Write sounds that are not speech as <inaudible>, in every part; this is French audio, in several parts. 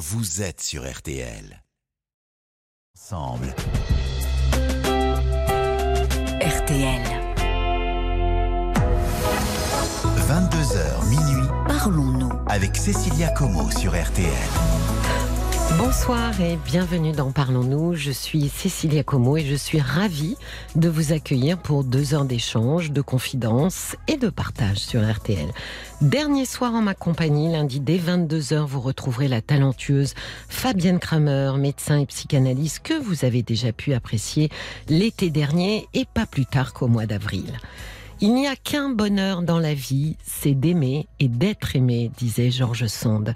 vous êtes sur RTL. Ensemble. RTL. 22h minuit Parlons-nous. avec Cécilia Como sur RTL. Bonsoir et bienvenue dans Parlons-nous. Je suis Cécilia Como et je suis ravie de vous accueillir pour deux heures d'échange, de confidence et de partage sur RTL. Dernier soir en ma compagnie, lundi dès 22h, vous retrouverez la talentueuse Fabienne Kramer, médecin et psychanalyste que vous avez déjà pu apprécier l'été dernier et pas plus tard qu'au mois d'avril. Il n'y a qu'un bonheur dans la vie, c'est d'aimer et d'être aimé, disait Georges Sand.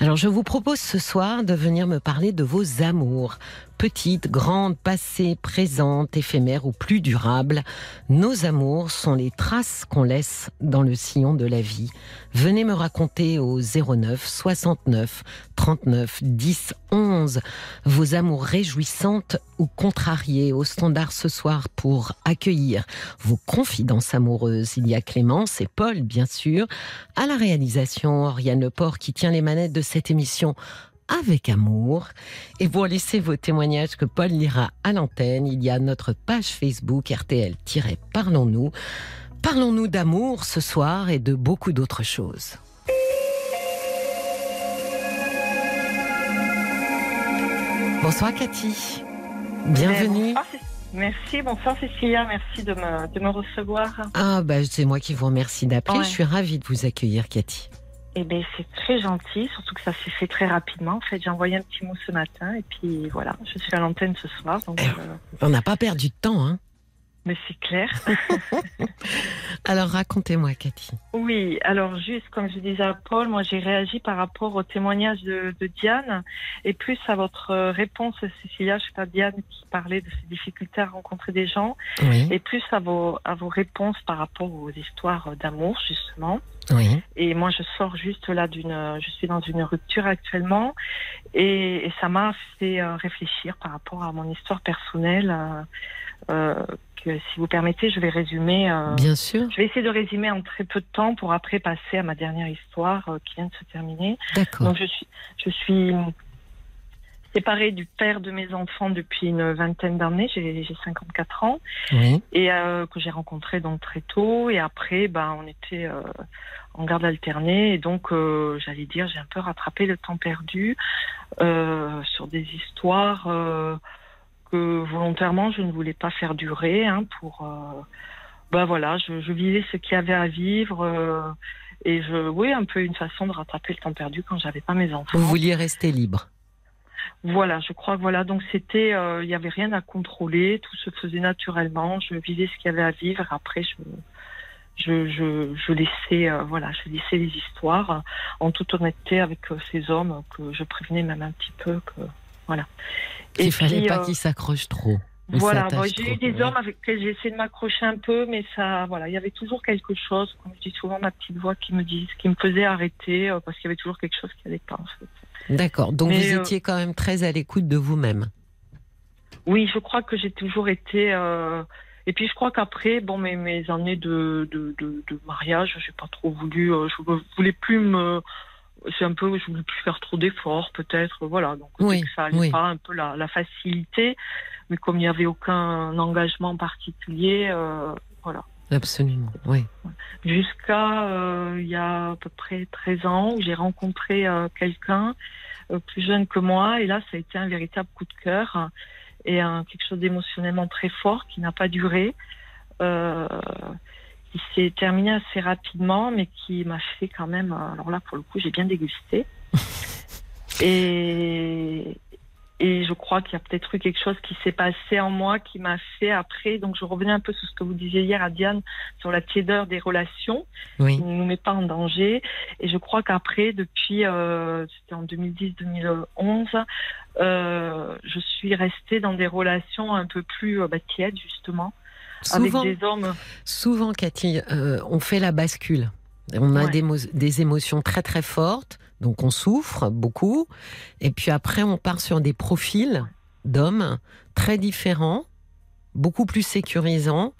Alors je vous propose ce soir de venir me parler de vos amours, petites, grandes, passées, présentes, éphémères ou plus durables. Nos amours sont les traces qu'on laisse dans le sillon de la vie. Venez me raconter au 09 69 39 10 11 vos amours réjouissantes ou contrariées au standard ce soir pour accueillir vos confidences amoureuses. Il y a Clémence et Paul, bien sûr, à la réalisation, Oriane qui tient les manettes cette émission avec amour. Et pour laisser vos témoignages que Paul lira à l'antenne, il y a notre page Facebook RTL-Parlons-nous. Parlons-nous d'amour ce soir et de beaucoup d'autres choses. Bonsoir Cathy. Bienvenue. Merci, bonsoir Cécilia, merci de me, de me recevoir. Ah bah c'est moi qui vous remercie d'appeler. Ouais. Je suis ravie de vous accueillir Cathy. Eh bien, c'est très gentil, surtout que ça s'est fait très rapidement. En fait, j'ai envoyé un petit mot ce matin et puis voilà, je suis à l'antenne ce soir. Donc, Eh. euh, On n'a pas perdu de temps, hein mais c'est clair. <laughs> Alors racontez-moi Cathy. Oui, alors juste comme je disais à Paul, moi j'ai réagi par rapport au témoignage de, de Diane et plus à votre euh, réponse, Cécilia, je sais pas, Diane qui parlait de ses difficultés à rencontrer des gens, Oui, et plus à vos, à vos réponses par rapport aux histoires d'amour, justement. oui. Et moi, je sors juste là d'une, je suis dans une rupture actuellement, et, et ça m'a fait euh, réfléchir par rapport à mon histoire personnelle. euh, que si vous permettez, je vais résumer. euh, Bien sûr. je vais essayer de résumer en très peu de temps pour après passer à ma dernière histoire euh, qui vient de se terminer. D'accord. Donc je suis, je suis séparée du père de mes enfants depuis une vingtaine d'années. J'ai, j'ai 54 ans Oui. et euh, que j'ai rencontré donc très tôt. Et après, ben, on était euh, en garde alternée. Et donc, euh, j'allais dire, j'ai un peu rattrapé le temps perdu euh, sur des histoires euh, que volontairement je ne voulais pas faire durer. Hein, pour, euh, ben voilà, je, je vivais ce qu'il y avait à vivre. euh, et je, oui, un peu une façon de rattraper le temps perdu quand j'avais pas mes enfants. Vous vouliez rester libre. Voilà, je crois que voilà, donc c'était, euh, il n'y avait rien à contrôler, tout se faisait naturellement, je vivais ce qu'il y avait à vivre. Après, je, je, je, je laissais, euh, voilà, je laissais les histoires euh, en toute honnêteté avec euh, ces hommes que je prévenais même un petit peu que, voilà. Il Et fallait puis, pas euh, qu'ils s'accrochent trop. Voilà, moi, j'ai eu des hommes avec lesquels j'ai essayé de m'accrocher un peu, mais ça, voilà, il y avait toujours quelque chose, comme je dis souvent, ma petite voix qui me dit, qui me faisait arrêter, euh, parce qu'il y avait toujours quelque chose qui n'allait pas, en fait. D'accord. Donc Mais, vous euh, étiez quand même très à l'écoute de vous-même. Oui, je crois que j'ai toujours été. euh, Et puis je crois qu'après, bon, mes, mes années de, de, de, de mariage, j'ai pas trop voulu. euh, Je voulais plus me. C'est un peu, je voulais plus faire trop d'efforts, peut-être. Voilà. Donc Oui, que ça allait oui. pas, un peu la, la facilité. Mais comme il n'y avait aucun engagement particulier, euh, voilà. Absolument. Oui. Jusqu'à euh, il y a à peu près 13 ans où j'ai rencontré euh, quelqu'un plus jeune que moi et là ça a été un véritable coup de cœur et quelque chose d'émotionnellement très fort qui n'a pas duré, qui s'est terminé assez rapidement mais qui m'a fait quand même, euh, alors là pour le coup j'ai bien dégusté <laughs> et, et je crois qu'il y a peut-être eu quelque chose qui s'est passé en moi qui m'a fait après. Donc je revenais un peu sur ce que vous disiez hier à Diane sur la tiédeur des relations Oui. qui ne nous met pas en danger. Et je crois qu'après, depuis, euh, c'était en 2010-2011, euh, je suis restée dans des relations un peu plus euh, bah, tièdes justement, Souvent, avec des hommes. souvent, Cathy, euh, on fait la bascule. On a Ouais. des, mo- des émotions très très fortes, donc on souffre beaucoup. Et puis après, on part sur des profils d'hommes très différents, beaucoup plus sécurisants.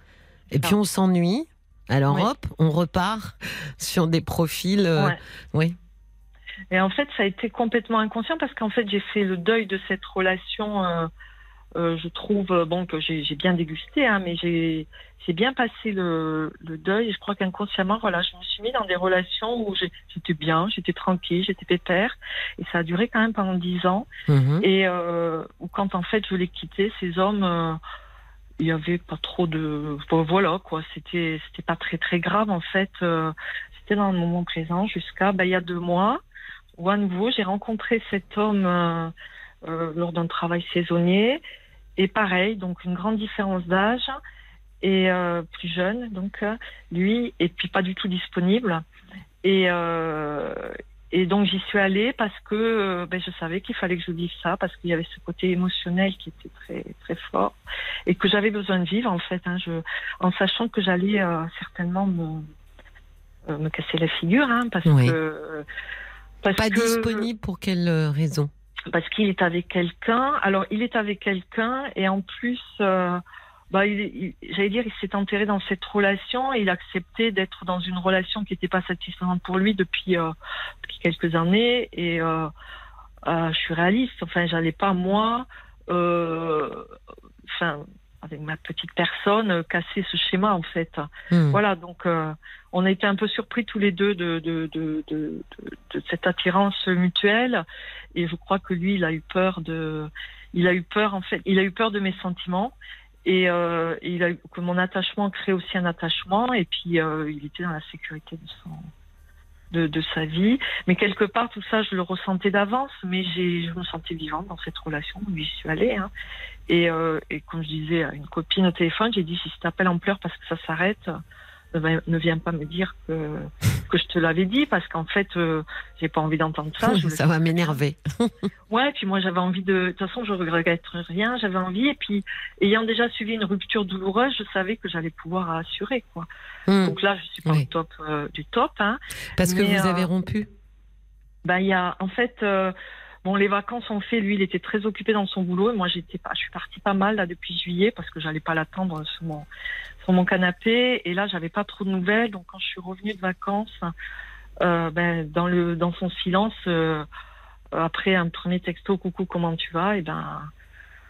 Et puis Ça. on s'ennuie. Alors Oui. hop, on repart <laughs> sur des profils. euh, Ouais. Oui. Et en fait, ça a été complètement inconscient parce qu'en fait, j'ai fait le deuil de cette relation. euh, euh, je trouve euh, bon que j'ai bien dégusté, hein, mais j'ai bien passé le, le deuil. Et je crois qu'inconsciemment, voilà, je me suis mis dans des relations où j'étais bien, j'étais tranquille, j'étais pépère, et ça a duré quand même pendant dix ans. Mhm. Et euh, quand en fait je l'ai quitté, ces hommes, euh, il y avait pas trop de, bon, voilà quoi, c'était c'était pas très très grave en fait. euh, c'était dans le moment présent jusqu'à ben, il y a deux mois où à nouveau j'ai rencontré cet homme euh, euh, lors d'un travail saisonnier et pareil donc une grande différence d'âge et euh, plus jeune donc euh, lui et puis pas du tout disponible et euh, et donc j'y suis allée parce que ben, je savais qu'il fallait que je vive ça parce qu'il y avait ce côté émotionnel qui était très très fort et que j'avais besoin de vivre en fait hein, je, en sachant que j'allais euh, certainement me me casser la figure hein, parce Oui. que parce Pas que disponible pour quelle raison? Parce qu'il est avec quelqu'un. Alors, il est avec quelqu'un et en plus, euh, bah, j'allais dire, il s'est enterré dans cette relation et il a accepté d'être dans une relation qui n'était pas satisfaisante pour lui depuis, euh, quelques années. Et euh, je suis réaliste. Enfin, j'allais pas moi, enfin, avec ma petite personne, euh, casser ce schéma en fait. Hmm. Voilà, donc euh, on a été un peu surpris tous les deux de, de, de, de, de, de cette attirance mutuelle. Et je crois que lui, il a eu peur de, il a eu peur en fait, il a eu peur de mes sentiments. Et euh, il a eu, que mon attachement crée aussi un attachement. Et puis euh, il était dans la sécurité de son, de, sa vie. Mais quelque part, tout ça, je le ressentais d'avance. Mais je me sentais vivante dans cette relation. où J'y suis allée. Hein. Et, euh, et comme je disais à une copine au téléphone, j'ai dit si je t'appelle en pleurs parce que ça s'arrête, ne, viens pas me dire que, que je te l'avais dit parce qu'en fait, euh, j'ai pas envie d'entendre ça. Je <laughs> ça va m'énerver. <laughs> Ouais, puis moi j'avais envie de. De toute façon, je regrette rien. J'avais envie, et puis ayant déjà suivi une rupture douloureuse, je savais que j'allais pouvoir assurer quoi. Hmm. Donc là, je suis pas Oui. au top euh, du top. Hein. Parce que vous euh, avez rompu. Ben il y a en fait. Bon, les vacances ont fait, lui, il était très occupé dans son boulot. Et moi, j'étais pas, je suis partie pas mal là depuis juillet parce que j'allais pas l'attendre sur mon, canapé. Et là, j'avais pas trop de nouvelles. Donc, quand je suis revenue de vacances, euh, ben, dans son silence, euh, après un premier texto, coucou, comment tu vas? Et ben,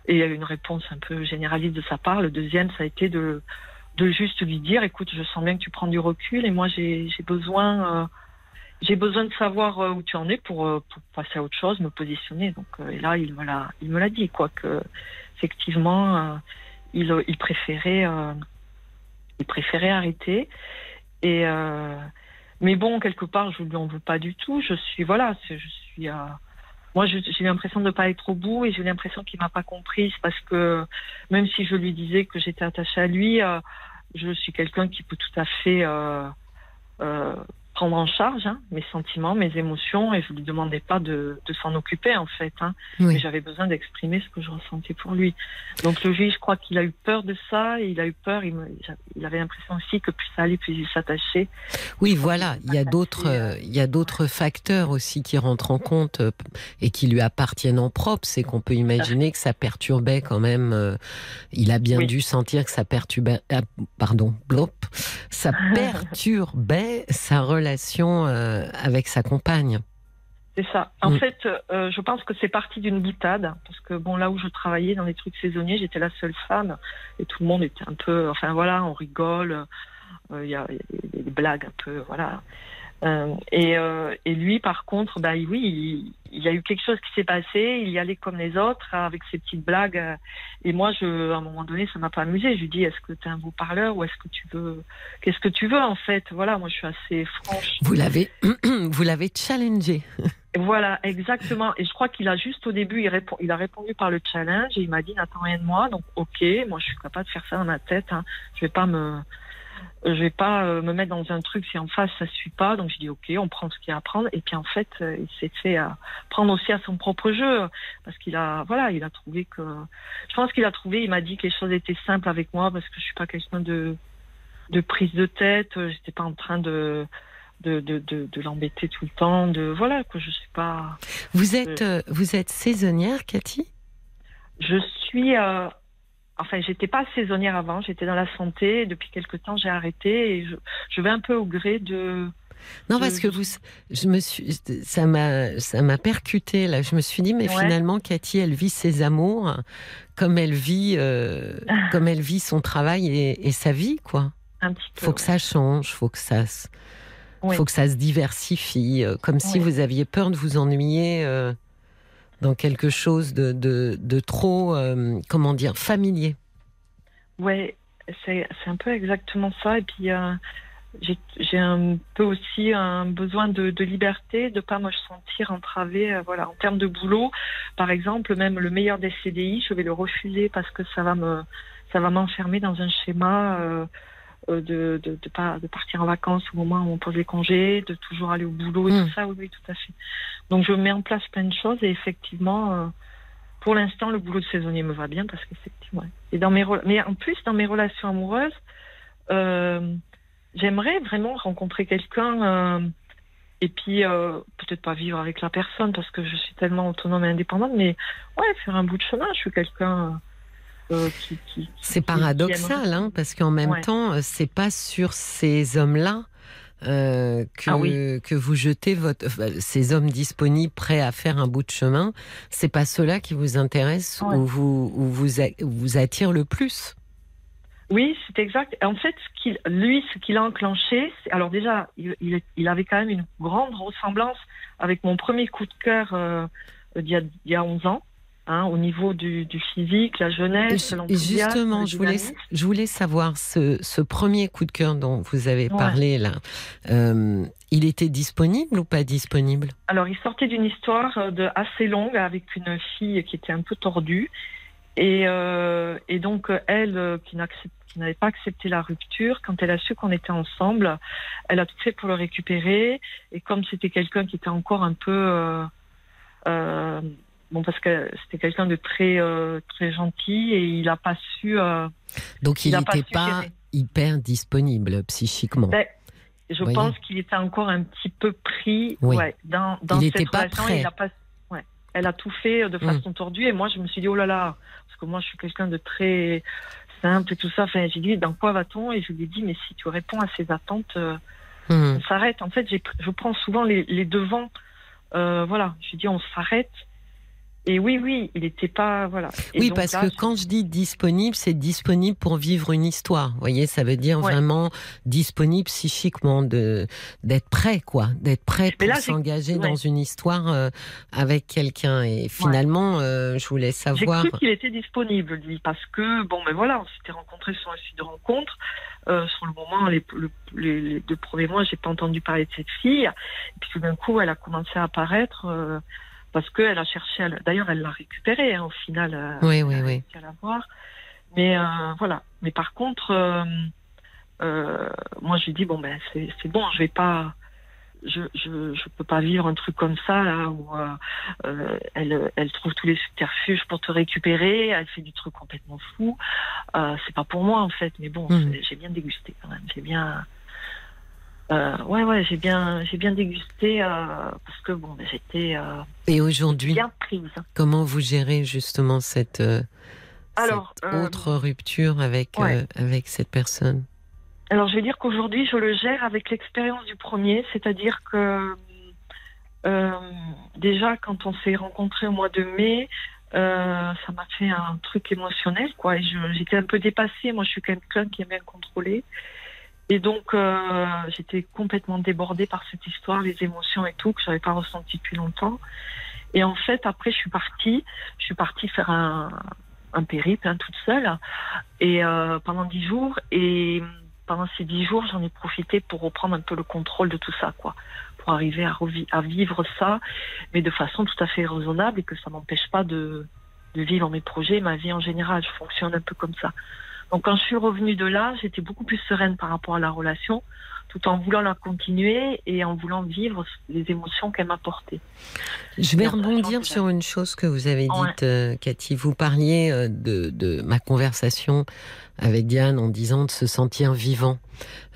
et il y a eu une réponse un peu généraliste de sa part. Le deuxième, ça a été de, juste lui dire, écoute, je sens bien que tu prends du recul et moi, j'ai, j'ai besoin. euh, j'ai besoin de savoir euh, où tu en es pour, euh, pour passer à autre chose, me positionner. Donc euh, et là, il me l'a, il me l'a dit effectivement, il, préférait, il préférait arrêter. Et mais bon, quelque part, je lui en veux pas du tout. Je suis voilà, je suis. moi, j'ai l'impression de ne pas être au bout et j'ai l'impression qu'il m'a pas comprise parce que même si je lui disais que j'étais attachée à lui, je suis quelqu'un qui peut tout à fait prendre en charge hein, mes sentiments, mes émotions, et je lui demandais pas de, de s'en occuper en fait. Hein, Oui. Mais j'avais besoin d'exprimer ce que je ressentais pour lui. Donc le juge, je crois qu'il a eu peur de ça, et il a eu peur. Il, me- il avait l'impression aussi que plus ça allait, plus il s'attachait. Oui, voilà, il y a d'autres, euh, il y a d'autres facteurs aussi qui rentrent en compte euh, et qui lui appartiennent en propre. C'est qu'on peut imaginer que ça perturbait quand même. euh, il a bien Oui. dû sentir que ça perturbait, ah, pardon, blop, ça <laughs> perturbait sa relation euh, avec sa compagne. C'est ça. En Mm. fait, euh, je pense que c'est parti d'une boutade, parce que bon, là où je travaillais dans les trucs saisonniers, j'étais la seule femme, et tout le monde était un peu, enfin voilà, on rigole, euh, il y, y a des, des blagues un peu, voilà. Euh, et, euh, et lui, par contre, bah oui, il, il y a eu quelque chose qui s'est passé. Il y allait comme les autres avec ses petites blagues. Et moi, je, à un moment donné, ça m'a pas amusé. Je lui dis, est-ce que tu es un beau parleur ou est-ce que tu veux, qu'est-ce que tu veux en fait? Voilà, moi, je suis assez franche. Vous l'avez, <clears throat> vous l'avez challengé. <laughs> Voilà, exactement. Et je crois qu'il a juste au début, il, répond, il a répondu par le challenge et il m'a dit n'attends rien de moi. Donc ok, moi je suis capable de faire ça dans ma tête. Hein. Je vais pas me, je vais pas euh, me mettre dans un truc si en face ça suit pas. Donc je dis ok, on prend ce qu'il y a à prendre. Et puis en fait, euh, il s'est fait euh, prendre aussi à son propre jeu parce qu'il a, voilà, il a trouvé que, je pense qu'il a trouvé. Il m'a dit que les choses étaient simples avec moi parce que je suis pas quelqu'un de, de prise de tête. J'étais pas en train de de, de, de, de l'embêter tout le temps, de voilà que je sais pas. Vous êtes, vous êtes saisonnière, Cathy? Je suis, euh, enfin j'étais pas saisonnière avant, j'étais dans la santé. Depuis quelque temps j'ai arrêté et je, je vais un peu au gré de Non, parce que vous, je me suis, ça m'a, ça m'a percuté là. Je me suis dit, mais Ouais. finalement, Cathy, elle vit ses amours comme elle vit, euh, <laughs> comme elle vit son travail et, et sa vie, quoi. un petit peu. Faut que ça change, faut que ça, se, Oui. faut que ça se diversifie, euh, comme si vous aviez peur de vous ennuyer euh, dans quelque chose de, de, de trop, euh, comment dire, familier. Ouais, c'est un peu exactement ça. Et puis, euh, j'ai un peu aussi un besoin de, de liberté, de pas me sentir entravée. euh, voilà, en termes de boulot, par exemple, même le meilleur des CDI, je vais le refuser parce que ça va me, ça va m'enfermer dans un schéma. Euh, de, de, de, pas, de partir en vacances au moment où on pose les congés, de toujours aller au boulot et Mm. tout ça, oui, oui, tout à fait. Donc je mets en place plein de choses et effectivement, euh, pour l'instant, le boulot de saisonnier me va bien parce qu'effectivement, ouais. et dans mes mais en plus dans mes relations amoureuses, euh, j'aimerais vraiment rencontrer quelqu'un euh, et puis euh, peut-être pas vivre avec la personne parce que je suis tellement autonome et indépendante, mais ouais, faire un bout de chemin. Je suis quelqu'un euh, qui, qui, qui- C'est paradoxal, hein, parce qu'en même Ouais. temps, euh, c'est pas sur ces hommes-là euh, que, Ah oui. que vous jetez votre, enfin, ces hommes disponibles prêts à faire un bout de chemin. C'est pas ceux-là qui vous intéressent Ouais. ou vous, ou vous, a- vous attirent le plus. Oui, c'est exact. En fait, ce qu'il, lui, ce qu'il a enclenché, c'est, alors déjà, il, il, est- il avait quand même une grande ressemblance avec mon premier coup de cœur euh, d'il, y a, il y a 11 ans, hein, au niveau du, du physique, la jeunesse, Et justement, je voulais, dynamisme. je voulais savoir ce, ce premier coup de cœur dont vous avez Ouais. parlé là. euh, il était disponible ou pas disponible? Alors, il sortait d'une histoire euh, de, assez longue avec une fille qui était un peu tordue. Et, euh, et donc, elle, qui n'avait pas accepté la rupture, quand elle a su qu'on était ensemble, elle a tout fait pour le récupérer. Et comme c'était quelqu'un qui était encore un peu... euh, euh, bon, parce que c'était quelqu'un de très, euh, très gentil et il n'a pas su... euh, Donc il pas n'était pas, hyper disponible psychiquement. Ben, je Voyez. pense qu'il était encore un petit peu pris Oui. ouais, dans, dans Il cette pas relation. prêt. Il a pas, ouais. Elle a tout fait de Mm. façon tordue et moi je me suis dit oh là là parce que moi je suis quelqu'un de très simple et tout ça. Enfin j'ai dit dans quoi va-t-on? Et je lui ai dit mais si tu réponds à ces attentes, euh, Hum. on s'arrête. En fait je prends souvent les, les devants. Euh, voilà, je dis on s'arrête. Et oui oui il n'était pas voilà. Et Oui, donc parce là, que quand je dis disponible, c'est disponible pour vivre une histoire. Vous voyez, ça veut dire Ouais. vraiment disponible psychiquement, de d'être prêt, quoi, d'être prêt Mais pour j'ai- s'engager ouais. dans une histoire euh, avec quelqu'un. Et finalement, euh, je voulais J'ai savoir. cru qu'il était disponible, lui, parce que, bon, ben voilà, on s'était rencontrés sur un site de rencontre. Euh, sur le moment, les, le- les, les deux premiers mois, j'ai pas entendu parler de cette fille. Et puis tout d'un coup, elle a commencé à apparaître euh, parce qu'elle a cherché. à le- D'ailleurs, elle l'a récupérée hein, au final. euh, Oui, oui, oui. à. Mais euh, voilà. Mais par contre, euh, euh, moi, je lui dis bon ben c'est bon, je vais pas. Je, je, je peux pas vivre un truc comme ça là où euh, elle, elle trouve tous les subterfuges pour te récupérer, elle fait du truc complètement fou. Euh, c'est pas pour moi en fait, mais bon, j'ai- j'ai bien dégusté quand même. J'ai bien, euh, ouais ouais, j'ai bien, j'ai bien dégusté euh, parce que bon, j'étais euh, Et aujourd'hui, bien prise. comment vous gérez justement cette, euh, Alors, cette euh, autre rupture avec ouais. avec cette personne? Alors, je vais dire qu'aujourd'hui, je le gère avec l'expérience du premier, c'est-à-dire que déjà, quand on s'est rencontrés au mois de mai, euh, ça m'a fait un truc émotionnel, quoi. J'étais un peu dépassée. Moi, je suis quelqu'un qui aime bien contrôler. Et donc, euh, j'étais complètement débordée par cette histoire, les émotions et tout, que j'avais pas ressenti depuis longtemps. Et en fait, après, je suis partie. Je suis partie faire un, périple, hein, toute seule, et euh, pendant dix jours. Et pendant ces dix jours, j'en ai profité pour reprendre un peu le contrôle de tout ça, quoi, pour arriver à, à vivre ça, mais de façon tout à fait raisonnable et que ça m'empêche pas de, de vivre mes projets, ma vie en général. Je fonctionne un peu comme ça. Donc quand je suis revenue de là, j'étais beaucoup plus sereine par rapport à la relation, tout en voulant la continuer et en voulant vivre les émotions qu'elle m'apportait. Je vais rebondir sur une chose que vous avez dite, euh, Cathy. Vous parliez euh, de, de ma conversation avec Diane en disant de se sentir vivant.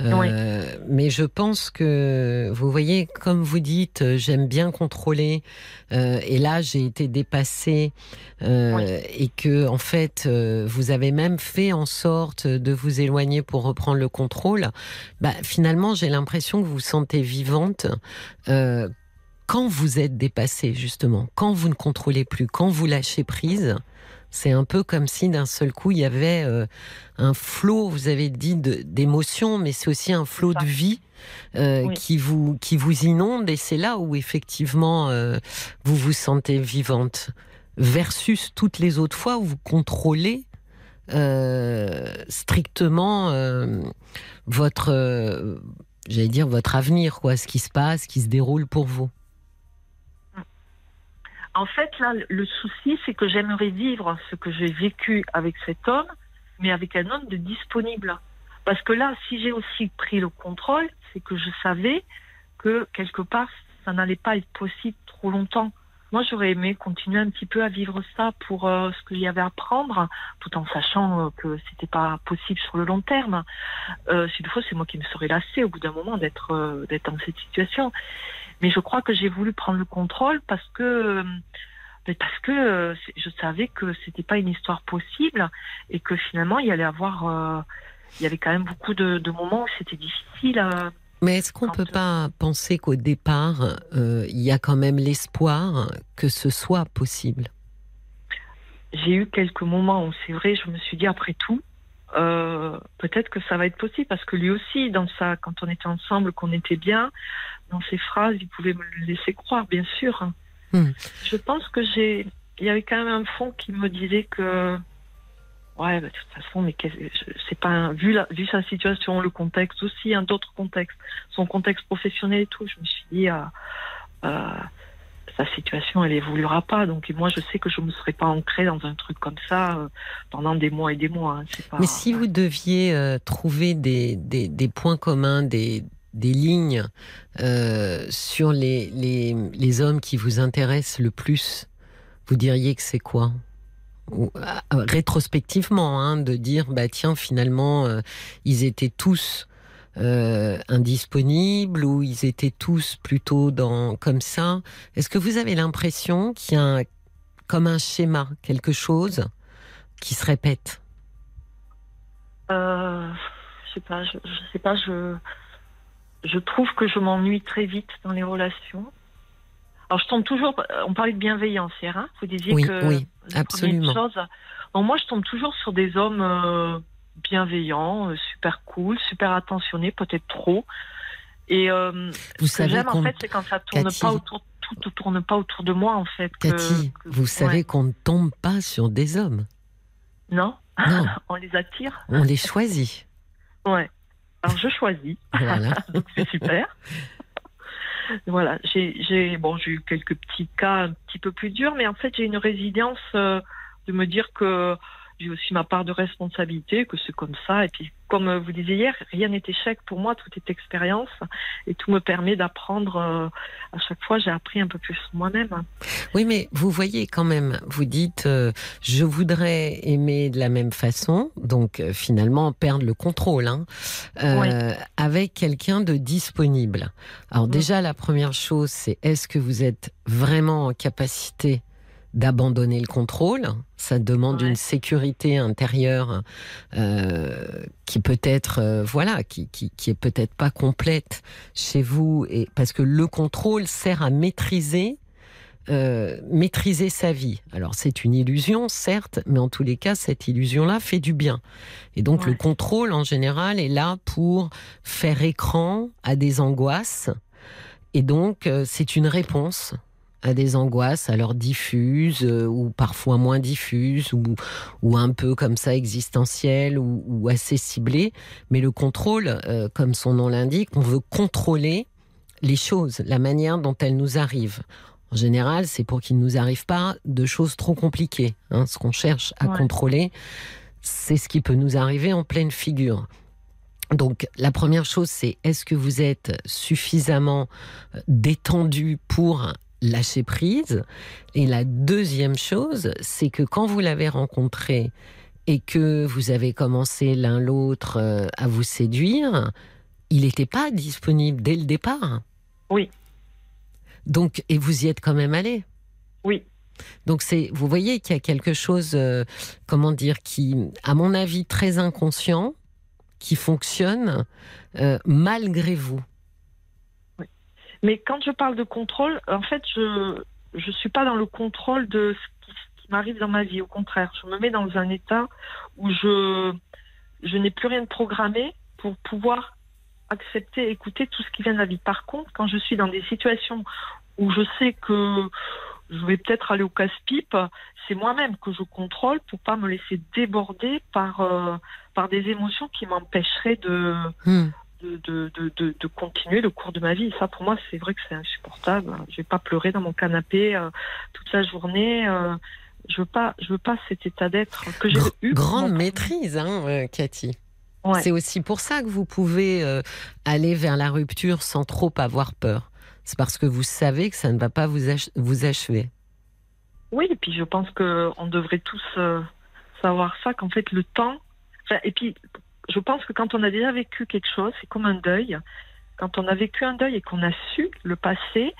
Euh, Mais je pense que, vous voyez, comme vous dites, euh, j'aime bien contrôler. euh, et là, j'ai été dépassée. euh, Oui. Et que, en fait, vous avez même fait en sorte de vous éloigner pour reprendre le contrôle. Bah, finalement, j'ai l'impression que vous vous sentez vivante quand vous êtes dépassé, justement, quand vous ne contrôlez plus, quand vous lâchez prise. C'est un peu comme si d'un seul coup il y avait euh, un flot, vous avez dit, d'émotions, mais c'est aussi un flot de vie euh, qui, vous, qui vous inonde et c'est là où effectivement euh, vous vous sentez vivante. Versus toutes les autres fois où vous contrôlez strictement votre, j'allais dire, votre avenir, quoi, ce qui se passe, ce qui se déroule pour vous. En fait, là, le souci, c'est que j'aimerais vivre ce que j'ai vécu avec cet homme, mais avec un homme de disponible. Parce que là, si j'ai aussi pris le contrôle, c'est que je savais que quelque part, ça n'allait pas être possible trop longtemps. Moi, j'aurais aimé continuer un petit peu à vivre ça pour euh, ce qu'il y avait à prendre, tout en sachant euh, que c'était pas possible sur le long terme. Euh, si fois, c'est moi qui me serais lassée au bout d'un moment d'être euh, d'être dans cette situation. Mais je crois que j'ai voulu prendre le contrôle parce que euh, parce que je savais que c'était pas une histoire possible et que finalement il y allait avoir il y avait quand même beaucoup de, moments où c'était difficile. Mais est-ce qu'on ne peut pas penser qu'au départ, il y a quand même l'espoir que ce soit possible? J'ai eu quelques moments où c'est vrai, je me suis dit après tout, peut-être que ça va être possible parce que lui aussi, dans ça, quand on était ensemble, qu'on était bien, dans ses phrases, il pouvait me le laisser croire, bien sûr. Hmm. Je pense que j'ai, il y avait quand même un fond qui me disait que, ouais, bah, de toute façon, mais c'est pas vu vu sa situation, le contexte aussi, un d'autres contextes, son contexte professionnel et tout, je me suis dit, ah, ah, sa situation, elle évoluera pas. Donc moi, je sais que je me serais pas ancrée dans un truc comme ça euh, pendant des mois et des mois. Hein. Mais si vous deviez euh, trouver des, des, des, points communs, des, des lignes euh, sur les, les, hommes qui vous intéressent le plus, vous diriez que c'est quoi? euh, Rétrospectivement, hein, de dire, bah tiens, finalement, euh, ils étaient tous indisponibles ou ils étaient tous plutôt dans comme ça. Est-ce que vous avez l'impression qu'il y a comme un schéma, quelque chose qui se répète? Je sais pas, je, je sais pas, je je trouve que je m'ennuie très vite dans les relations. Alors, je tombe toujours. On parlait de bienveillance hier. Hein vous disiez oui, que. Oui, absolument. moi, je tombe toujours sur des hommes euh, bienveillants, euh, super cool, super attentionnés, peut-être trop. Et euh, vous ce savez que j'aime, en fait, c'est quand ça tourne pas autour, tout tourne pas autour de moi, en fait. Cathy, vous savez qu'on ne tombe pas sur des hommes. Non. Non. <laughs> on les attire. On les choisit. Ouais. Alors je choisis. Voilà. <laughs> Donc c'est super. Voilà, j'ai bon, eu quelques petits cas un petit peu plus durs, mais en fait j'ai une résilience euh, de me dire que j'ai aussi ma part de responsabilité, que c'est comme ça. Et puis, comme vous disiez hier, rien n'est échec pour moi, tout est expérience. Et tout me permet d'apprendre. Euh, à chaque fois, j'ai appris un peu plus sur moi-même. Oui, mais vous voyez quand même, vous dites, euh, je voudrais aimer de la même façon. Donc, euh, finalement, perdre le contrôle, hein, avec quelqu'un de disponible. Alors, mm. déjà, la première chose, c'est est-ce que vous êtes vraiment en capacité d'abandonner le contrôle. Ça demande une sécurité intérieure euh, qui peut être, euh, voilà, qui, qui, qui est peut-être pas complète chez vous, et parce que le contrôle sert à maîtriser. Euh, maîtriser sa vie. Alors c'est une illusion, certes, mais en tous les cas, cette illusion-là fait du bien. Et donc le contrôle, en général, est là pour faire écran à des angoisses. Et donc c'est une réponse à des angoisses, alors diffuses euh, ou parfois moins diffuses ou, ou un peu comme ça existentielles ou, assez ciblées. Mais le contrôle, euh, comme son nom l'indique, on veut contrôler les choses, la manière dont elles nous arrivent. En général, c'est pour qu'il ne nous arrive pas de choses trop compliquées. Hein. Ce qu'on cherche à contrôler, c'est ce qui peut nous arriver en pleine figure. Donc la première chose, c'est est-ce que vous êtes suffisamment euh, détendu pour lâcher prise. Et la deuxième chose, c'est que quand vous l'avez rencontré et que vous avez commencé l'un l'autre euh, à vous séduire, il n'était pas disponible dès le départ. Oui. Donc, et vous y êtes quand même allé. Oui. Donc c'est, vous voyez qu'il y a quelque chose, euh, comment dire, qui, à mon avis, très inconscient, qui fonctionne euh, malgré vous. Mais quand je parle de contrôle, en fait, je je suis pas dans le contrôle de ce qui, ce qui m'arrive dans ma vie. Au contraire, je me mets dans un état où je je n'ai plus rien de programmé pour pouvoir accepter, écouter tout ce qui vient de la vie. Par contre, quand je suis dans des situations où je sais que je vais peut-être aller au casse-pipe, c'est moi-même que je contrôle pour pas me laisser déborder par euh, par des émotions qui m'empêcheraient de, Hmm. De, de, de, continuer le cours de ma vie. Ça, pour moi, c'est vrai que c'est insupportable. Je vais pas pleurer dans mon canapé euh, toute la journée. euh, je veux pas, je veux pas cet état d'être que j'ai Gr- eu. grande maîtrise, hein, euh, Cathy. Ouais. C'est aussi pour ça que vous pouvez euh, aller vers la rupture sans trop avoir peur. C'est parce que vous savez que ça ne va pas vous, ach- vous achever. Oui, et puis je pense que on devrait tous savoir ça, qu'en fait le temps. Et puis je pense que quand on a déjà vécu quelque chose, c'est comme un deuil. Quand on a vécu un deuil et qu'on a su le passer,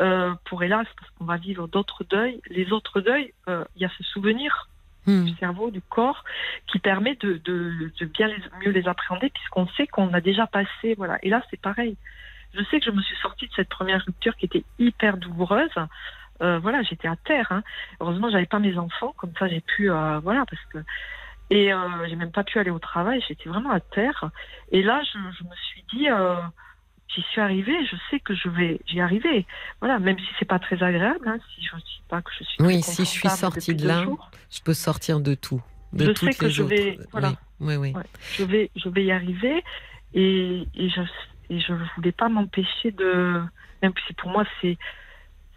euh, pour hélas, parce qu'on va vivre d'autres deuils, les autres deuils, euh, il y a ce souvenir Hmm. du cerveau, du corps, qui permet de, de, de bien les, mieux les appréhender, puisqu'on sait qu'on a déjà passé. Voilà. Et là, c'est pareil. Je sais que je me suis sortie de cette première rupture qui était hyper douloureuse. Euh, voilà, j'étais à terre. Hein. Heureusement, j'avais pas mes enfants, comme ça, j'ai pu, euh, voilà, parce que et euh, j'ai même pas pu aller au travail. J'étais vraiment à terre. Et là, je, je me suis dit, euh, j'y suis arrivée. Je sais que je vais, j'y arriver. Voilà, même si c'est pas très agréable. Hein, si je dis pas que je suis. Oui, si je suis sortie de là, jours. Je peux sortir de tout, de Je toutes sais que les je autres. vais- voilà. Oui, oui, oui. Ouais. je vais, je vais y arriver. Et, et je, et je voulais pas m'empêcher de, même si pour moi c'est,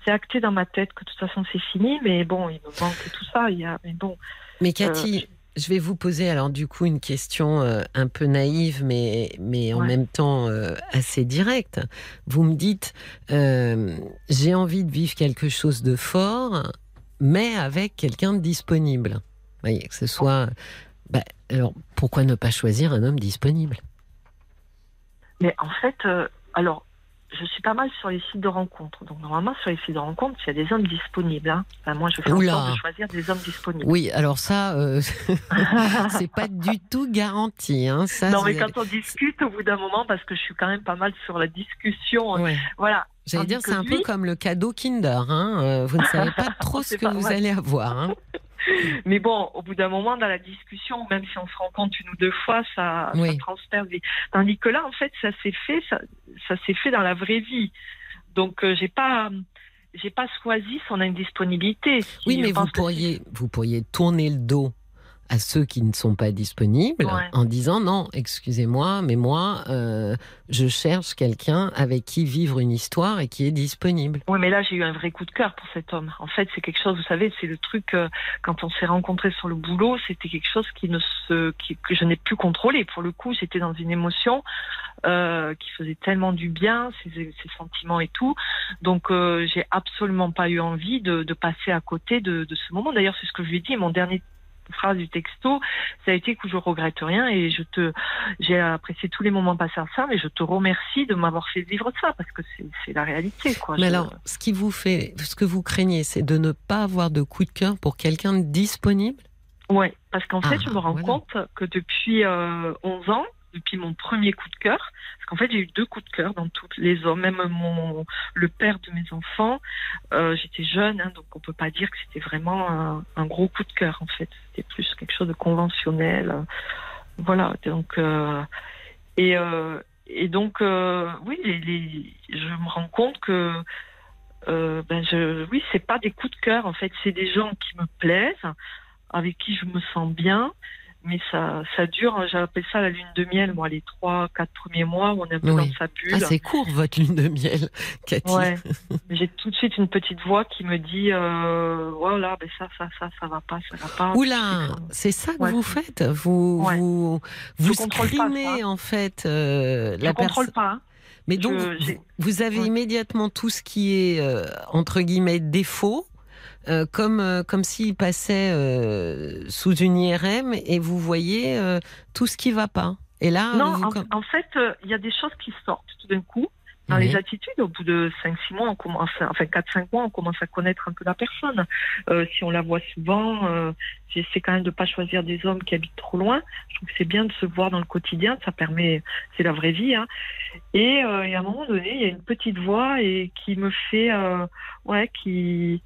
c'est acté dans ma tête que de toute façon c'est fini, mais bon, il me manque tout ça. Il y a, mais bon, Mais Cathy, je vais vous poser alors du coup une question euh, un peu naïve, mais, mais en Ouais. même temps euh, assez directe. Vous me dites, euh, j'ai envie de vivre quelque chose de fort, mais avec quelqu'un de disponible. Vous voyez, que ce soit... Bah, alors, pourquoi ne pas choisir un homme disponible? Mais en fait, alors. Je suis pas mal sur les sites de rencontres. Donc, normalement, sur les sites de rencontres, il y a des hommes disponibles. Hein. Enfin, moi, je fais en sorte de choisir des hommes disponibles. Oui, alors ça, euh, <laughs> c'est pas du tout garanti. Hein, ça, non, mais quand on discute, au bout d'un moment, parce que je suis quand même pas mal sur la discussion, Ouais. voilà. J'allais dire, c'est un peu comme le cadeau Kinder. Hein. euh, Vous ne savez pas <laughs> trop ce que pas vous allez avoir. <laughs> Mais bon, au bout d'un moment, dans la discussion, même si on se rencontre une ou deux fois, ça, ça Oui. transperce. vite. Tandis que là, en fait, ça s'est fait, ça, ça s'est fait dans la vraie vie. Donc, euh, j'ai pas, j'ai pas choisi son indisponibilité. Si Oui, mais vous pourriez, vous pourriez tourner le dos à ceux qui ne sont pas disponibles Ouais. en disant non, excusez-moi, mais moi, euh, je cherche quelqu'un avec qui vivre une histoire et qui est disponible. Oui, mais là, j'ai eu un vrai coup de cœur pour cet homme. En fait, c'est quelque chose, vous savez, c'est le truc, euh, quand on s'est rencontrés sur le boulot, c'était quelque chose qui ne se, qui, que je n'ai plus contrôlé. Pour le coup, j'étais dans une émotion euh, qui faisait tellement du bien, ces, ces sentiments et tout. Donc, j'ai absolument pas eu envie de, de passer à côté de, de ce moment. D'ailleurs, c'est ce que je lui ai dit. Mon dernier phrase du texto, ça a été que je regrette rien et je te, j'ai apprécié tous les moments passés ensemble et je te remercie de m'avoir fait vivre ça parce que c'est, la réalité, quoi. Mais Je- alors, ce qui vous fait, ce que vous craignez, c'est de ne pas avoir de coup de cœur pour quelqu'un de disponible? Ouais, parce qu'en fait, Ah, je me rends voilà. compte que depuis euh, 11 ans, depuis mon premier coup de cœur, parce qu'en fait, j'ai eu deux coups de cœur dans toutes les hommes, même mon le père de mes enfants. euh, J'étais jeune, hein, donc on peut pas dire que c'était vraiment un, gros coup de cœur. En fait, c'était plus quelque chose de conventionnel. Voilà, donc euh, et euh, et donc oui, je me rends compte que ben je, oui, c'est pas des coups de cœur. En fait, c'est des gens qui me plaisent avec qui je me sens bien, mais ça, ça dure, hein, j'appelle ça la lune de miel, moi, les trois, quatre premiers mois on est un peu Oui. dans sa bulle. Ah, c'est court votre lune de miel, <laughs> Cathy. ouais. <laughs> J'ai tout de suite une petite voix qui me dit, euh, voilà, ben ça, ça, ça, ça va pas, ça va pas. Oula, c'est ça que Ouais. vous faites? Vous Ouais. vous vous screenez en fait euh, la contrôle personne. pas. hein. Mais donc Je- vous, avez immédiatement tout ce qui est euh, entre guillemets défaut. Euh, comme euh, comme s'il passait euh, sous une IRM et vous voyez tout ce qui va pas. Et là, Non, vous- en, fait, il y a des choses qui sortent tout d'un coup, dans Oui. les attitudes. Au bout de 5-6 mois, on commence, à- enfin 4-5 mois, on commence à connaître un peu la personne. Euh, si on la voit souvent, euh, j'essaie quand même de pas choisir des hommes qui habitent trop loin. Je trouve que c'est bien de se voir dans le quotidien, ça permet, c'est la vraie vie. Hein. Et, euh, et à un moment donné, il y a une petite voix et qui me fait, ouais, qui,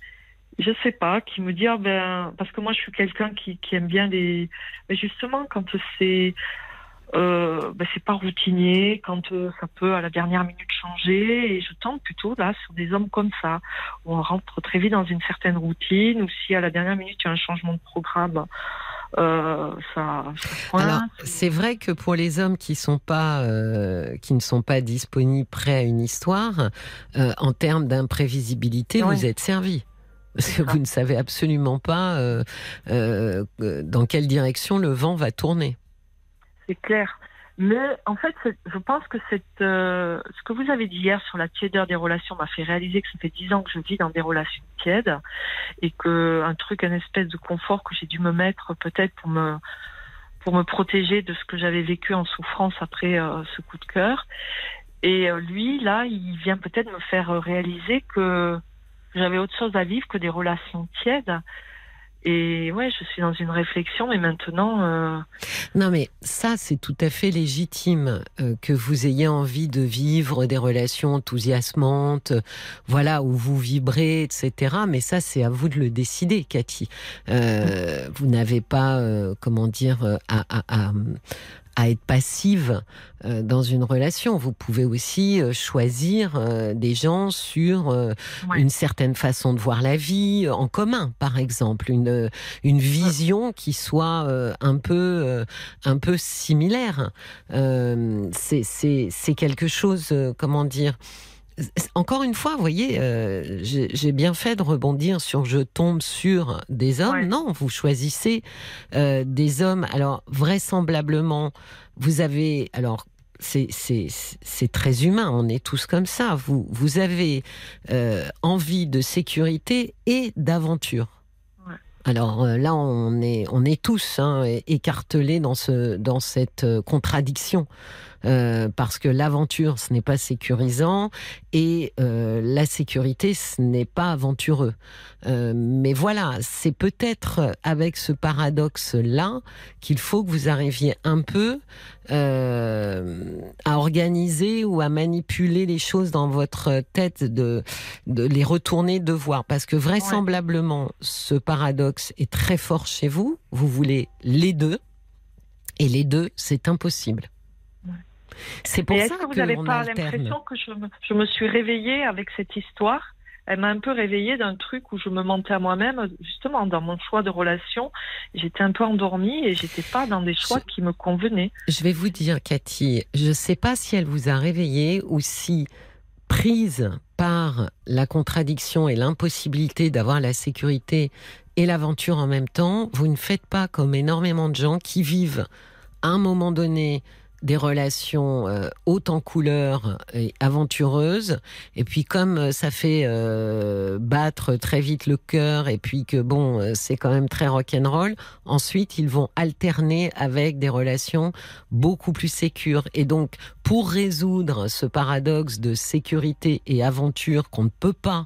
je sais pas, qui me dit, ah ben, parce que moi je suis quelqu'un qui, qui aime bien les, mais justement quand c'est euh, ben, c'est pas routinier, quand euh, ça peut à la dernière minute changer, et je tente plutôt là sur des hommes comme ça, où on rentre très vite dans une certaine routine, ou si à la dernière minute il y a un changement de programme, euh, ça. Alors, c'est vrai que pour les hommes qui sont pas, euh, qui ne sont pas disponibles prêts à une histoire, euh, en termes d'imprévisibilité, Ouais. vous êtes servi. <laughs> Parce que vous ne savez absolument pas euh, euh, dans quelle direction le vent va tourner. c'est clair. Mais en fait, je pense que euh, ce que vous avez dit hier sur la tiédeur des relations m'a fait réaliser que ça fait dix ans que je vis dans des relations tièdes et que un truc, un espèce de confort que j'ai dû me mettre peut-être pour me pour me protéger de ce que j'avais vécu en souffrance après ce coup de cœur. Et lui, là, il vient peut-être me faire réaliser que j'avais autre chose à vivre que des relations tièdes. Et ouais, je suis dans une réflexion, mais maintenant, euh, Non, mais ça, c'est tout à fait légitime euh, que vous ayez envie de vivre des relations enthousiasmantes, voilà, où vous vibrez, etc. Mais ça, c'est à vous de le décider, Cathy. Euh, vous n'avez pas, comment dire, à, à être passive euh, dans une relation. Vous pouvez aussi euh, choisir euh, des gens sur Ouais. une certaine façon de voir la vie en commun, par exemple, une une vision qui soit un peu un peu similaire. C'est quelque chose, comment dire. Encore une fois, vous voyez, euh, j'ai bien fait de rebondir sur je tombe sur des hommes. Ouais. Non, vous choisissez euh, des hommes. Alors vraisemblablement, vous avez alors c'est très humain. On est tous comme ça. Vous vous avez euh, envie de sécurité et d'aventure. Ouais. Alors là, on est on est tous hein, écartelés dans ce dans cette contradiction. Euh, parce que l'aventure, ce n'est pas sécurisant et euh, la sécurité, ce n'est pas aventureux. Euh, mais voilà, c'est peut-être avec ce paradoxe-là qu'il faut que vous arriviez un peu à organiser ou à manipuler les choses dans votre tête, de les retourner, de voir. Parce que vraisemblablement, ce paradoxe est très fort chez vous. Vous voulez les deux. Et les deux, c'est impossible. C'est pour Et ça est-ce que vous n'avez pas l'impression que je me, je me suis réveillée avec cette histoire? Elle m'a un peu réveillée d'un truc où je me mentais à moi-même, justement dans mon choix de relation. J'étais un peu endormie et j'étais pas dans des choix qui me convenaient. Je vais vous dire, Cathy, je ne sais pas si elle vous a réveillé ou si, prise par la contradiction et l'impossibilité d'avoir la sécurité et l'aventure en même temps, vous ne faites pas comme énormément de gens qui vivent à un moment donné des relations euh, hautes en couleurs et aventureuses. Et puis comme euh, ça fait euh, battre très vite le cœur et puis que bon, c'est quand même très rock'n'roll, ensuite ils vont alterner avec des relations beaucoup plus sécures. Et donc pour résoudre ce paradoxe de sécurité et aventure qu'on ne peut pas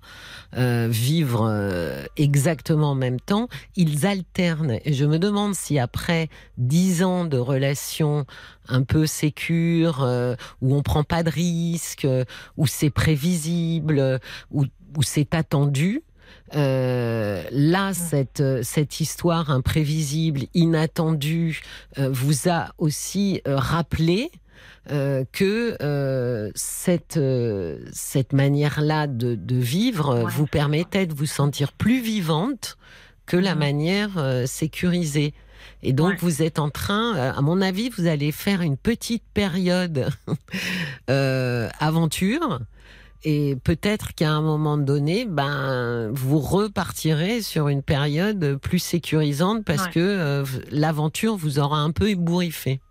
euh, vivre euh, exactement en même temps, ils alternent. Et je me demande si après dix ans de relations un peu sécures, euh, où on prend pas de risques, euh, où c'est prévisible, euh, où, où c'est attendu. Euh, là, cette, euh, cette histoire imprévisible, inattendue, euh, vous a aussi euh, rappelé euh, que euh, cette, euh, cette manière-là de, de vivre euh, Ouais, vous permettait de vous sentir plus vivante que la Mhm. manière euh, sécurisée. Et donc, Ouais. vous êtes en train, à mon avis, vous allez faire une petite période <laughs> euh, aventure. Et peut-être qu'à un moment donné, ben, vous repartirez sur une période plus sécurisante parce Ouais. que euh, l'aventure vous aura un peu ébouriffé.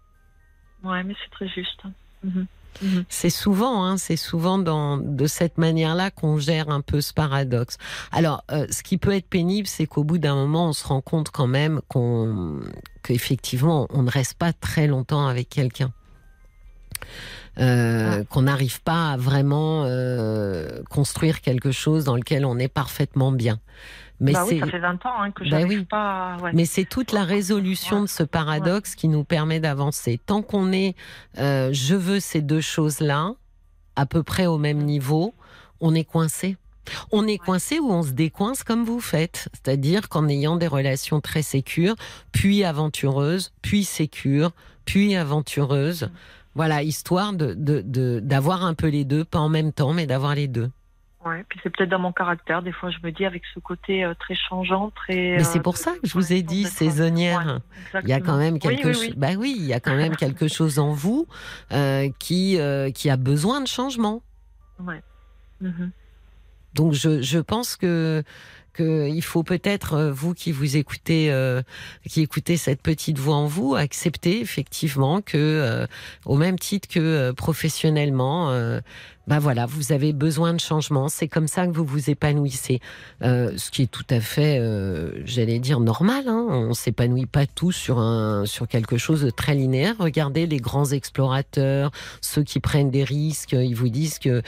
Ouais, mais c'est très juste. Mhm. Mhm. C'est souvent, hein, c'est souvent dans, de cette manière-là qu'on gère un peu ce paradoxe. Alors, euh, ce qui peut être pénible, c'est qu'au bout d'un moment, on se rend compte quand même qu'on, qu'effectivement, on ne reste pas très longtemps avec quelqu'un. euh, Ah. qu'on n'arrive pas à vraiment euh, construire quelque chose dans lequel on est parfaitement bien. Mais bah oui, c'est ça fait 20 ans hein, que Bah oui. pas. ouais. mais c'est toute la résolution Ouais. de ce paradoxe qui nous permet d'avancer. Tant qu'on est, euh, je veux ces deux choses-là, à peu près au même niveau, on est coincé. On est coincé ou on se décoince comme vous faites, c'est-à-dire qu'en ayant des relations très sécures, puis aventureuses, puis sécures, puis aventureuses. Voilà, histoire de de- de- d'avoir un peu les deux, pas en même temps, mais d'avoir les deux. Ouais, puis c'est peut-être dans mon caractère. Des fois, je me dis avec ce côté euh, très changeant, très. Mais c'est euh, pour de- ça que je vous ai dit saisonnière. Ouais, Il y a quand même quelque Oui, chose. oui. Bah oui, il y a quand même quelque chose en vous euh, qui qui a besoin de changement. Ouais. Mhm. Donc je, je pense que que il faut peut-être vous qui vous écoutez euh, qui écoutez cette petite voix en vous accepter effectivement que euh, au même titre que euh, professionnellement bah voilà vous avez besoin de changement c'est comme ça que vous vous épanouissez Euh, ce qui est tout à fait euh, j'allais dire normal hein. on s'épanouit pas tous sur un sur quelque chose de très linéaire regardez les grands explorateurs ceux qui prennent des risques ils vous disent que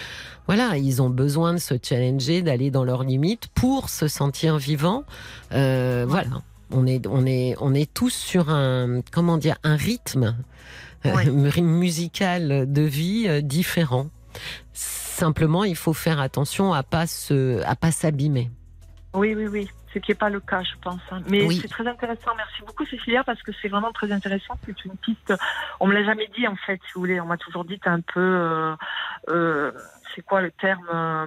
voilà, ils ont besoin de se challenger, d'aller dans leurs limites pour se sentir vivants. Euh, Voilà, on est, on est, on est tous sur un, comment dire, un rythme Ouais. <laughs> musical de vie différent. Simplement, il faut faire attention à pas se, à pas s'abîmer. Oui, oui, oui. Ce qui n'est pas le cas, je pense. hein. Mais Oui. c'est très intéressant. Merci beaucoup, Cécilia, parce que c'est vraiment très intéressant. C'est une piste. On me l'a jamais dit, en fait, si vous voulez. On m'a toujours dit, un peu. euh, euh, c'est quoi le terme euh,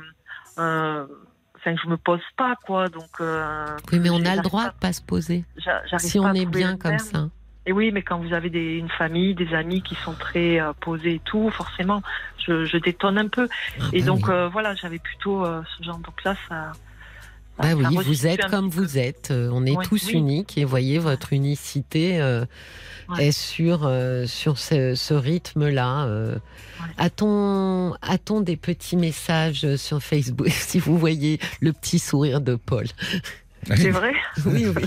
euh, Enfin, je me pose pas, quoi. Donc. Oui, mais on a le droit de pas se poser. Si on est bien comme terme. ça. Et oui, mais quand vous avez des, une famille, des amis qui sont très euh, posés et tout, forcément, je, je détonne un peu. Ah Et bah donc, oui. euh, voilà, j'avais plutôt euh, ce genre. Donc là, ça. Bah ça oui, vous êtes comme peu. vous êtes. On est Ouais, tous oui. uniques et voyez votre unicité Ouais. est sur sur ce, ce rythme-là. Ouais. A-t-on a-t-on des petits messages sur Facebook <laughs> si vous voyez le petit sourire de Paul? C'est vrai <laughs> Oui, oui.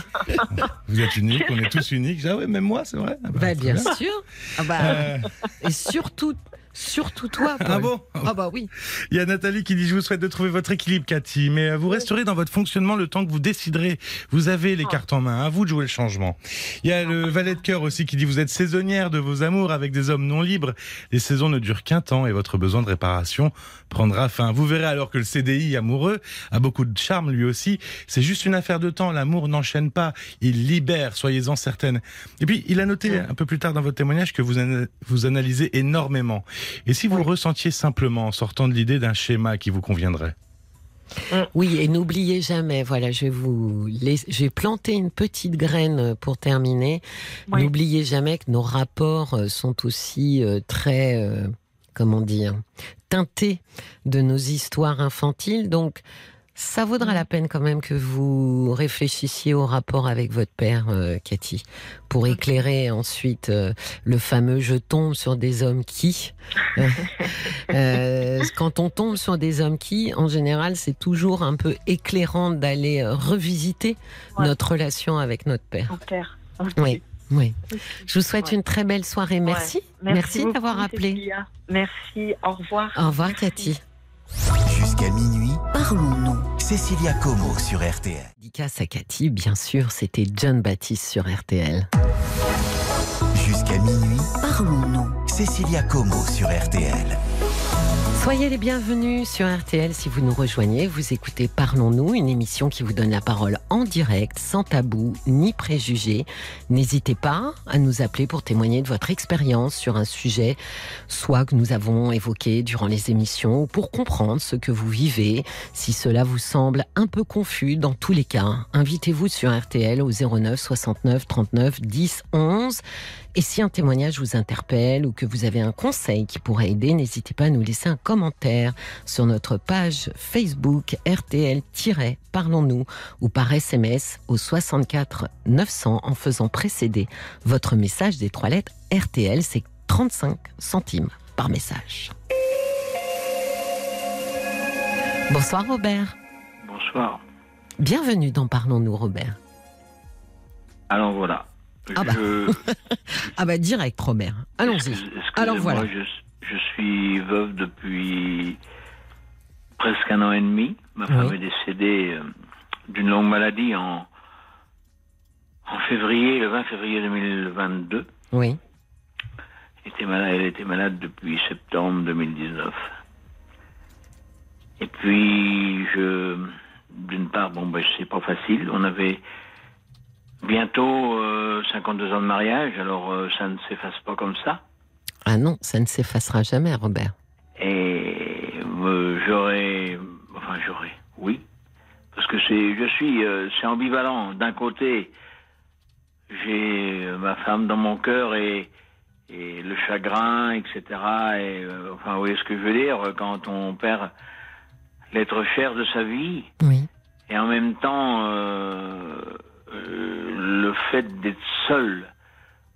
Vous êtes unique, on est tous uniques. Ah ouais, même moi, c'est vrai. Ah bah, Bah, bien sûr. Ah bah, Euh, et surtout surtout toi. Paul. ah bon Ah bah oui. Il y a Nathalie qui dit Je vous souhaite de trouver votre équilibre, Cathy, mais euh, vous resterez dans votre fonctionnement le temps que vous déciderez. Vous avez les Ah. cartes en main, à vous de jouer le changement. Il y a le valet de cœur aussi qui dit Vous êtes saisonnière de vos amours avec des hommes non libres. Les saisons ne durent qu'un temps et votre besoin de réparation prendra fin. Vous verrez alors que le CDI amoureux a beaucoup de charme lui aussi. C'est juste une affaire de temps. L'amour n'enchaîne pas, il libère, soyez-en certaine. Et puis, il a noté un peu plus tard dans votre témoignage que vous, vous analysez énormément. Et si vous Oui. ressentiez simplement en sortant de l'idée d'un schéma qui vous conviendrait Oui, et n'oubliez jamais, voilà, je vais vous laiss- je vais planter une petite graine pour terminer. Oui. N'oubliez jamais que nos rapports euh, sont aussi euh, très, euh, comment dire, teintés de nos histoires infantiles. Donc, ça vaudra la peine quand même que vous réfléchissiez au rapport avec votre père, euh, Cathy, pour éclairer ensuite euh, le fameux je tombe sur des hommes qui. Euh, <laughs> euh, quand on tombe sur des hommes qui, en général, c'est toujours un peu éclairant d'aller revisiter Ouais. notre relation avec notre père. Oui. Oui. Je vous souhaite Ouais. une très belle soirée. Merci. Merci, d'avoir appelé. Merci. Au revoir. Au revoir, Merci. Cathy. Jusqu'à minuit, Parlons-nous. Cécilia Como sur RTL. À Cathy, bien sûr, c'était John Baptiste sur RTL. Jusqu'à minuit, Parlons-nous. Cécilia Como sur RTL. Soyez les bienvenus sur RTL si vous nous rejoignez. Vous écoutez Parlons-nous, une émission qui vous donne la parole en direct, sans tabou ni préjugés. N'hésitez pas à nous appeler pour témoigner de votre expérience sur un sujet, soit que nous avons évoqué durant les émissions, ou pour comprendre ce que vous vivez. Si cela vous semble un peu confus, dans tous les cas, invitez-vous sur RTL au 09 69 39 10 11. Et si un témoignage vous interpelle ou que vous avez un conseil qui pourrait aider, n'hésitez pas à nous laisser un commentaire sur notre page Facebook RTL-Parlons-nous ou par SMS au 64 900 en faisant précéder votre message des trois lettres RTL. C'est 35 centimes par message. Bonsoir Robert. Bonsoir. Bienvenue dans Parlons-nous Robert. Alors voilà. Ah bah. Je- <laughs> Ah bah direct Robert. Allons-y. Alors voilà. Je, Je suis veuve depuis presque un an et demi. Ma femme Oui. est décédée euh, d'une longue maladie en, en février, le 20 février 2022. Oui. Elle était malade, elle était malade depuis septembre 2019. Et puis, je, d'une part, bon, ben, c'est pas facile. On avait bientôt euh, 52 ans de mariage, alors euh, ça ne s'efface pas comme ça. Ah non, ça ne s'effacera jamais, Robert. Et euh, j'aurais, enfin j'aurais, oui, parce que c'est, je suis, euh, c'est ambivalent. D'un côté, j'ai euh, ma femme dans mon cœur et, et le chagrin, etc. Et euh, enfin, vous voyez ce que je veux dire quand on perd l'être cher de sa vie. Oui. Et en même temps, le fait d'être seul,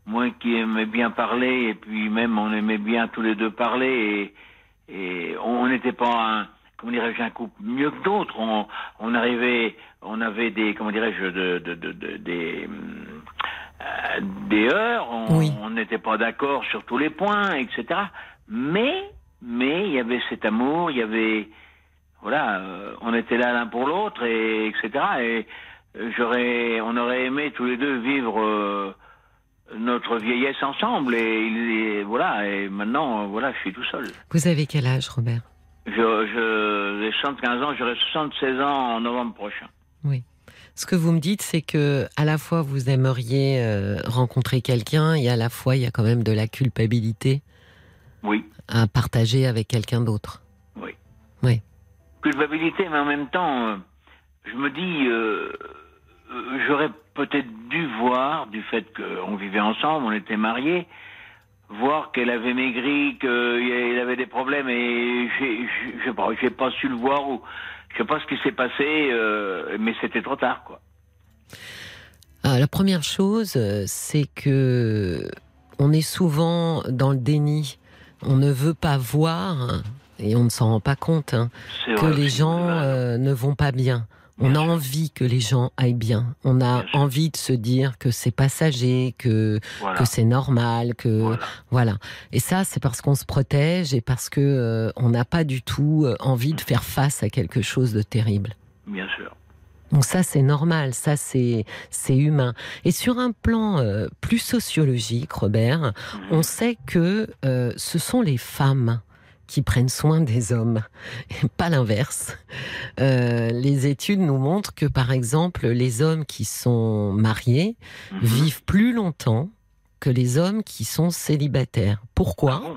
moi qui aimais bien parler, et puis même on aimait bien tous les deux parler, et, et on n'était pas un, comment dirais-je, un couple mieux que d'autres. On, on arrivait, on avait des, comment dirais-je, de, de, de, de- des, euh, des heures, on Oui. n'était pas d'accord sur tous les points, etc. Mais, mais il y avait cet amour, il y avait, voilà, euh, on était là l'un pour l'autre, et etc. Et j'aurais, on aurait aimé tous les deux vivre euh, notre vieillesse ensemble. Et, voilà, et maintenant, voilà, je suis tout seul. Vous avez quel âge, Robert? Je, je, j'ai 75 ans, j'aurai 76 ans en novembre prochain. Ce que vous me dites, c'est que à la fois vous aimeriez euh, rencontrer quelqu'un et à la fois il y a quand même de la culpabilité Oui, à partager avec quelqu'un d'autre. oui. Oui. Culpabilité, mais en même temps, euh, je me dis, euh, euh, j'aurais peut-être dû voir, du fait qu'on vivait ensemble, on était mariés, voir qu'elle avait maigri, qu'il avait des problèmes, et je sais pas su le voir ou je sais pas ce qui s'est passé, euh, mais c'était trop tard, quoi. Ah, la première chose, euh, c'est que on est souvent dans le déni. On ne veut pas voir, et on ne s'en rend pas compte, hein, que les gens euh, ne vont pas bien. On Bien a sûr. envie que les gens aillent bien. On a Bien sûr. envie de se dire que c'est passager, que, voilà. que c'est normal, que voilà. voilà. Et ça, c'est parce qu'on se protège et parce que euh, on n'a pas du tout euh, envie de faire face à quelque chose de terrible. Bien sûr. Donc ça, c'est normal, ça, c'est c'est humain. Et sur un plan euh, plus sociologique, Robert, Mhm. on sait que euh, ce sont les femmes qui prennent soin des hommes, et pas l'inverse. Euh, les études nous montrent que, par exemple, les hommes qui sont mariés Mhm. vivent plus longtemps que les hommes qui sont célibataires. Pourquoi? Ah bon?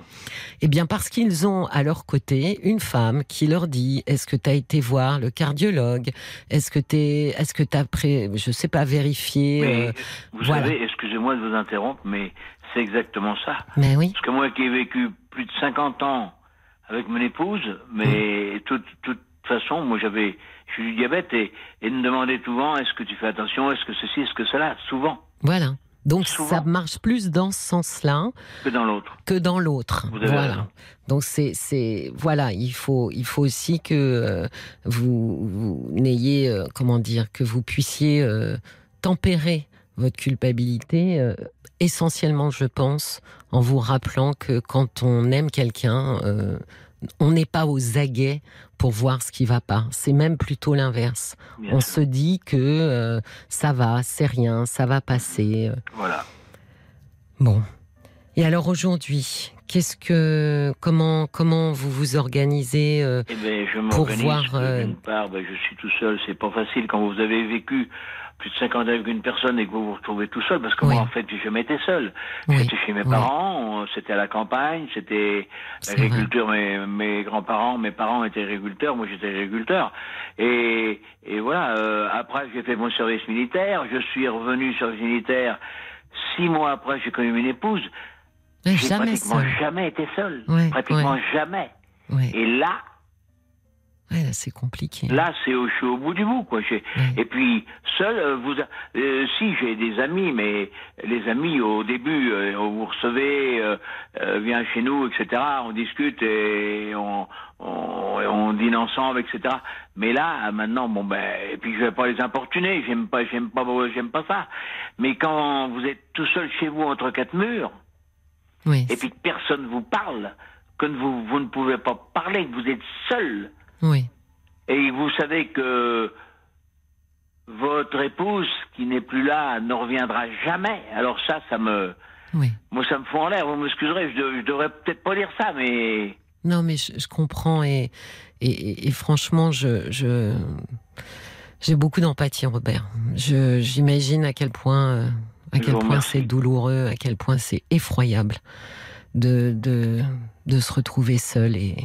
Eh bien, parce qu'ils ont à leur côté une femme qui leur dit est-ce que tu as été voir le cardiologue? Est-ce que tu est-ce que tu as pré... je sais pas vérifié euh, vous voilà. savez, excusez-moi de vous interrompre, mais c'est exactement ça. Mais oui, Parce que moi qui ai vécu plus de 50 ans avec mon épouse, mais de toute, toute façon, moi j'avais, j'ai eu du diabète et, et me demandait souvent est-ce que tu fais attention, est-ce que ceci, est-ce que cela, souvent, voilà. Donc Souvent. ça marche plus dans ce sens-là que dans l'autre. que dans l'autre. Voilà. raison. Donc c'est c'est voilà, il faut il faut aussi que euh, vous, vous n'ayez euh, comment dire que vous puissiez euh, tempérer votre culpabilité euh, essentiellement je pense en vous rappelant que quand on aime quelqu'un euh, on n'est pas aux aguets pour voir ce qui va pas. C'est même plutôt l'inverse. On sûr. se dit que euh, ça va, c'est rien, ça va passer. Voilà. Bon. Et alors aujourd'hui, qu'est-ce que comment comment vous vous organisez euh, Eh ben, je Pour voir, euh, part, ben, je suis tout seul, c'est pas facile quand vous avez vécu plus de 50 ans avec une personne et que vous vous retrouvez tout seul, parce que Oui. moi, en fait, j'ai jamais été seul. Oui, J'étais chez mes oui. parents, c'était à la campagne, c'était l'agriculture, mes, mes grands-parents, mes parents étaient agriculteurs, moi j'étais agriculteur. Et, et voilà, euh, après j'ai fait mon service militaire, je suis revenu sur le militaire, six mois après j'ai connu une épouse, j'ai jamais pratiquement seul. jamais été seul, pratiquement jamais. Et là, ouais, là, c'est compliqué. Là, c'est au, je suis au bout du bout, quoi. Ouais. Et puis, seul, euh, vous, euh, si j'ai des amis, mais les amis au début, euh, on vous recevez, euh, euh, viens chez nous, etc. On discute et on, on, on dîne ensemble, etc. Mais là, maintenant, bon ben, et puis je vais pas les importuner. J'aime pas, j'aime pas, j'aime pas ça. Mais quand vous êtes tout seul chez vous entre quatre murs Oui, et puis que personne vous parle, que vous, vous ne pouvez pas parler, que vous êtes seul. Oui. Et vous savez que votre épouse, qui n'est plus là, ne reviendra jamais. Alors ça, ça me, Oui. moi, ça me fout en l'air. Vous m'excuserez, je, de- je devrais peut-être pas dire ça, mais Non, mais je, je comprends et, et, et- et franchement, je, je j'ai beaucoup d'empathie, Robert. J'imagine à quel point, euh, à quel point c'est douloureux, à quel point c'est effroyable de, de, de se retrouver seul et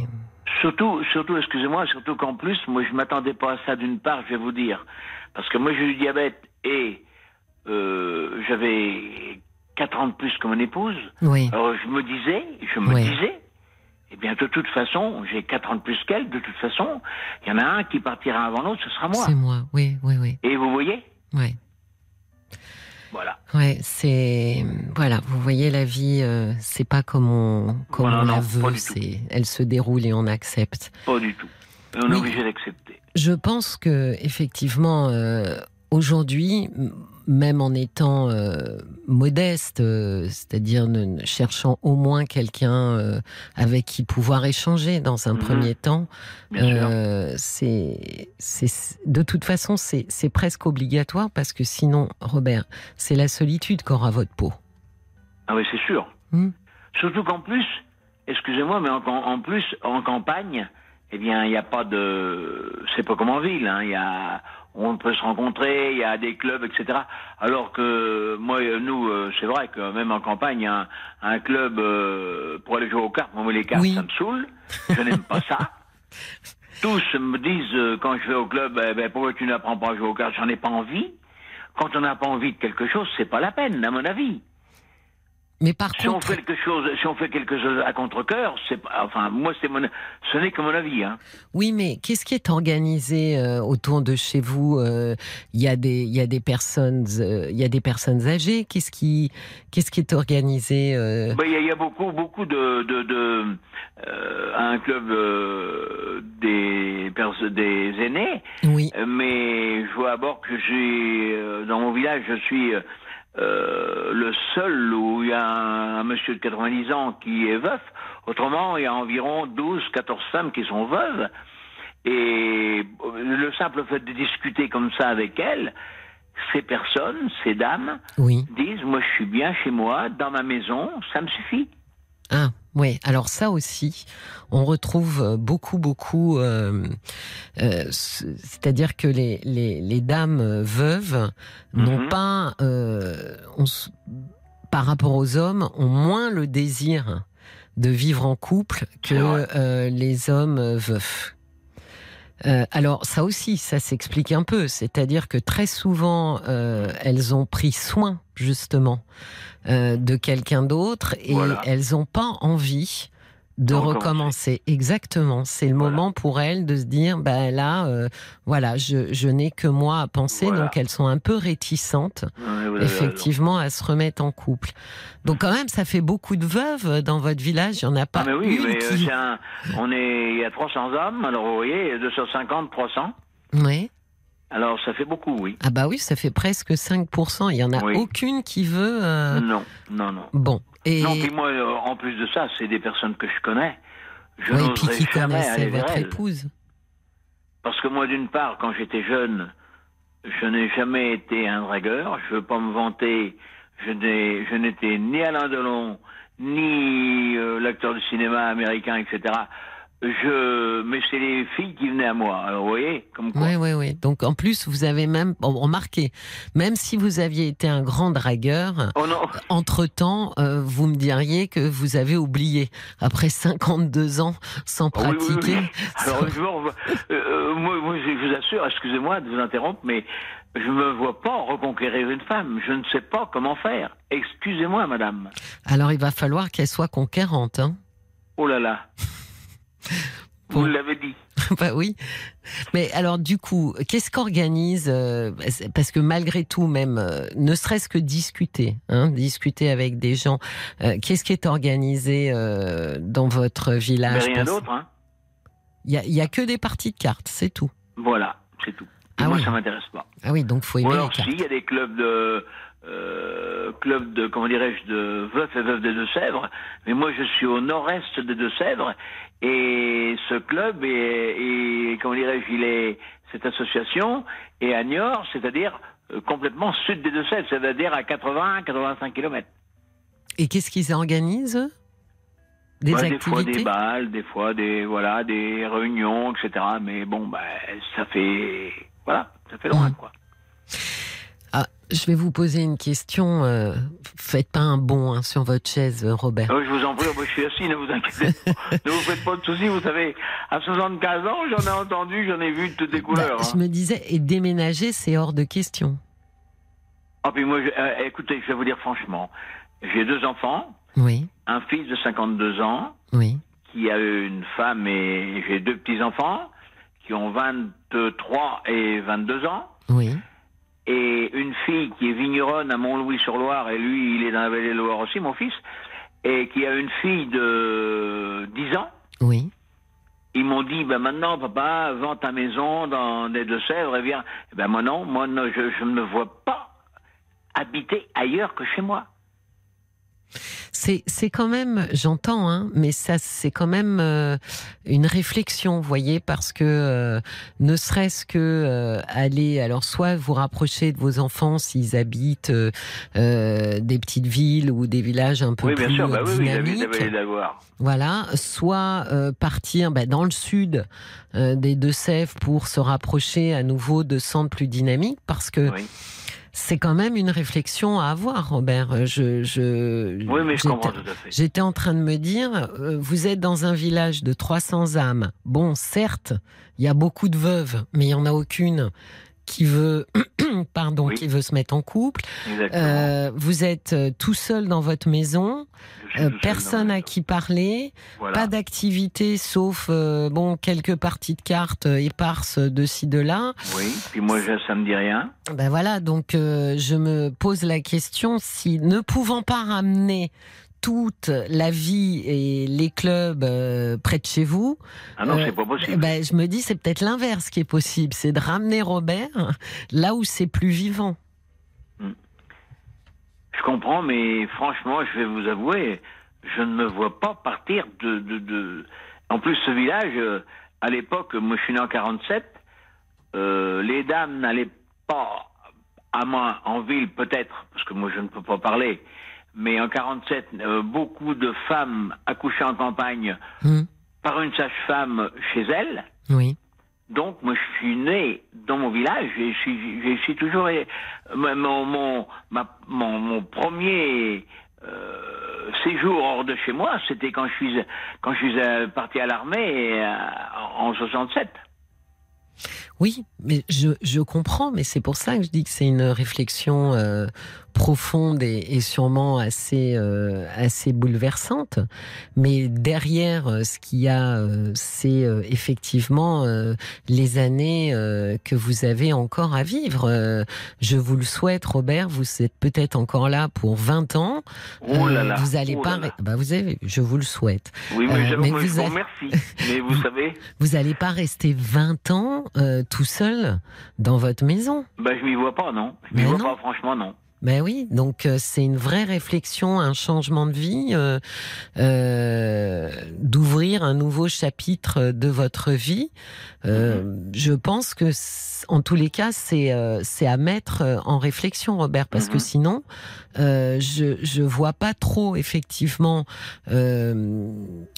surtout, surtout, excusez-moi, surtout qu'en plus, moi, je m'attendais pas à ça. D'une part, je vais vous dire, parce que moi, j'ai eu du diabète et euh, j'avais 4 ans de plus que mon épouse. oui, Alors je me disais, je me disais, eh bien de toute façon, j'ai 4 ans de plus qu'elle, de toute façon, il y en a un qui partira avant l'autre, ce sera moi. c'est moi. Oui, oui, oui, Et vous voyez? Oui. Voilà. Ouais, c'est voilà, vous voyez la vie, euh, c'est pas comme on comme Voilà, on la non, veut, c'est elle se déroule et on accepte. Pas du tout. Et on Oui. est obligé d'accepter. Je pense que effectivement euh, aujourd'hui, même en étant euh, modeste, euh, c'est-à-dire ne, cherchant au moins quelqu'un euh, avec qui pouvoir échanger dans un Mhm. premier temps, c'est de toute façon c'est presque obligatoire parce que sinon, Robert, c'est la solitude qu'aura votre peau. Ah oui, c'est sûr. Hmm. Surtout qu'en plus, excusez-moi, mais en, en plus, en campagne, eh bien, il n'y a pas de... C'est pas comme en ville, hein. Il y a... On peut se rencontrer, il y a des clubs, etc. Alors que moi, nous, euh, c'est vrai que même en campagne, un, un club euh, pour aller jouer aux cartes, moi les cartes, Oui. ça me saoule. Je n'aime pas ça. <laughs> Tous me disent euh, quand je vais au club, eh ben, pourquoi tu n'apprends pas à jouer aux cartes? J'en ai pas envie. Quand on n'a pas envie de quelque chose, c'est pas la peine, à mon avis. Mais par Si on contre, fait quelque chose, si on fait quelque chose à contre-cœur, c'est enfin, moi, c'est mon, ce n'est que mon avis, hein. oui, mais qu'est-ce qui est organisé euh, autour de chez vous Euh, Il y a des, il y a des personnes, euh, il y a des personnes âgées. Qu'est-ce qui, qu'est-ce qui est organisé euh, Ben, Il y, a- il y a beaucoup, beaucoup de, de, de euh, un club euh, des, des aînés, Oui, Euh, mais je vois à bord que j'ai, euh, dans mon village, je suis euh, le seul où il y a un, un monsieur de 90 ans qui est veuf. Autrement, il y a environ 12, 14 femmes qui sont veuves. Et le simple fait de discuter comme ça avec elles, ces personnes, ces dames, oui. disent, moi je suis bien chez moi, dans ma maison, ça me suffit. Ah, oui. Alors ça aussi, on retrouve euh, beaucoup, beaucoup. euh, euh, C'est-à-dire que les, les, les dames veuves n'ont Mhm. pas, euh, on par rapport aux hommes, ont moins le désir de vivre en couple que les hommes veufs. Euh, alors ça aussi, ça s'explique un peu, c'est-à-dire que très souvent, euh, elles ont pris soin justement euh, de quelqu'un d'autre et Voilà. elles n'ont pas envie de recommencer. Exactement, c'est le Voilà. moment pour elles de se dire, ben là, euh, voilà, je, je n'ai que moi à penser, Voilà. donc elles sont un peu réticentes, raison. effectivement, à se remettre en couple. Donc quand même, ça fait beaucoup de veuves dans votre village, il n'y en a pas Ah mais oui, une mais euh, qui... c'est un- on est, il y a 300 hommes, alors vous voyez, 250, 300. Ouais. Alors ça fait beaucoup, oui. Ah bah oui, ça fait presque 5%. Il y en a Oui. aucune qui veut... euh, Non, non, non. Bon. Et Non, puis moi, euh, en plus de ça, c'est des personnes que je connais. Je puis n'oserais qui jamais aller vers votre elles. épouse. Parce que moi, d'une part, quand j'étais jeune, je n'ai jamais été un dragueur. Je veux pas me vanter. Je n'étais ni Alain Delon, ni euh, l'acteur de cinéma américain, etc. Je, mais c'est les filles qui venaient à moi. Alors, vous voyez, comme quoi. Oui, oui, oui. Donc en plus, vous avez même bon, remarqué, même si vous aviez été un grand dragueur, Oh entre-temps, euh, vous me diriez que vous avez oublié, après 52 ans sans oui, oui, oui. pratiquer. Alors, je euh, euh, moi, moi, je vous assure, excusez-moi de vous interrompre, mais je me vois pas reconquérir une femme. Je ne sais pas comment faire. Excusez-moi, madame. Alors il va falloir qu'elle soit conquérante. Hein Oh là là. Vous l'avez dit. <laughs> bah oui. Mais alors du coup, qu'est-ce qu'organise euh, Parce que malgré tout, même, euh, ne serait-ce que discuter, hein, discuter avec des gens. euh, qu'est-ce qui est organisé euh, dans votre Mais village rien pour- d'autre, hein. Il y a, il y a que des parties de cartes, c'est tout. Voilà, c'est tout. Ah moi, oui. ça m'intéresse pas. Ah oui, donc faut Ou aimer les alors, cartes. si, il y a des clubs de, euh, clubs de, comment dirais-je, de veufs et veuves des Deux-Sèvres. Mais moi, je suis au nord-est des Deux-Sèvres. Et ce club est, est comment dirais-je, il est, cette association est à Niort, c'est-à-dire euh, complètement sud des Deux-Sèvres, c'est-à-dire à 80, 85 km. Et qu'est-ce qu'ils organisent Des Ouais, des fois activités? des balles, des fois des, voilà, des réunions, etc. Mais bon, ben, ça fait, voilà, ça fait loin, Mm. quoi. Je vais vous poser une question. euh, faites pas un bond hein, sur votre chaise, euh, Robert. Ah je vous en prie, je suis assis, ne vous inquiétez pas. ne vous faites pas de soucis, vous savez, à 75 ans, j'en ai entendu, j'en ai vu de toutes les couleurs. Bah, hein. je me disais, et déménager, c'est hors de question. Ah, puis moi, je- euh, écoutez, je vais vous dire franchement, j'ai deux enfants, Oui, un fils de 52 ans, oui, qui a eu une femme et j'ai deux petits-enfants, qui ont 23 et 22 ans, oui. Et une fille qui est vigneronne à Mont-Louis-sur-Loire, et lui, il est dans la vallée de Loire aussi, mon fils, et qui a une fille de 10 ans. Oui. Ils m'ont dit, ben maintenant, papa, vends ta maison dans les Deux-Sèvres et viens. Eh Ben moi non, moi non, je, je ne me vois pas habiter ailleurs que chez moi. C'est, c'est quand même, j'entends, hein, mais ça, c'est quand même euh, une réflexion, vous voyez, parce que euh, ne serait-ce que euh, aller, alors soit vous rapprocher de vos enfants s'ils habitent des petites villes ou des villages un peu oui, plus sûr, bah oui, la dynamiques. Voilà, soit partir bah, dans le sud des Deux-Sèvres pour se rapprocher à nouveau de centres plus dynamiques, parce que Oui. C'est quand même une réflexion à avoir, Robert. Je, je, oui, mais je j'étais- comprends tout à fait. J'étais en train de me dire, euh, vous êtes dans un village de 300 âmes. Bon, certes, il y a beaucoup de veuves, mais il y en a aucune qui veut, <clears throat> pardon, Oui. qui veut se mettre en couple. Euh, vous êtes euh, tout seul dans votre maison, euh, personne à qui parler, Voilà. pas d'activité sauf euh, bon quelques parties de cartes éparses de ci de là. Oui, puis moi, je, ça me dit rien. Ben voilà, donc je me pose la question si ne pouvant pas ramener toute la vie et les clubs euh, près de chez vous, Ah non, Euh, c'est pas possible. ben, je me dis c'est peut-être l'inverse qui est possible, c'est de ramener Robert là où c'est plus vivant. Je comprends, mais franchement, je vais vous avouer, je ne me vois pas partir de. de, de... En plus, ce village, euh, à l'époque, moi je suis né en 47, euh, les dames n'allaient pas, à moi, en ville peut-être, parce que moi je ne peux pas parler, mais en 47, euh, beaucoup de femmes accouchaient en campagne Hmm, par une sage-femme chez elles. Oui. Donc, moi, je suis né dans mon village et je suis, je suis toujours. euh, Mon, mon, ma- mon, mon premier euh, séjour hors de chez moi, c'était quand je suis, quand je suis parti à l'armée en 67. Oui, mais je, je comprends, mais c'est pour ça que je dis que c'est une réflexion euh, profonde et, et sûrement assez euh, assez bouleversante. Mais derrière euh, ce qu'il y a, euh, c'est effectivement euh, les années euh, que vous avez encore à vivre. Je vous le souhaite, Robert. Vous êtes peut-être encore là pour 20 ans. Oh là là. vous allez oh pas. là Bah vous avez. Je vous le souhaite. Oui, mais, mais vous vous avez- remercie. mais vous savez, Vous allez pas rester 20 ans tout seul dans votre maison. ben, je m'y vois pas, non. Je m'y vois non. pas, franchement, non. Ben oui, donc euh, c'est une vraie réflexion, un changement de vie, euh, euh, d'ouvrir un nouveau chapitre de votre vie. Euh, Je pense que, en tous les cas, c'est euh, c'est à mettre en réflexion, Robert, parce que Mhm. sinon, euh, je je vois pas trop effectivement euh,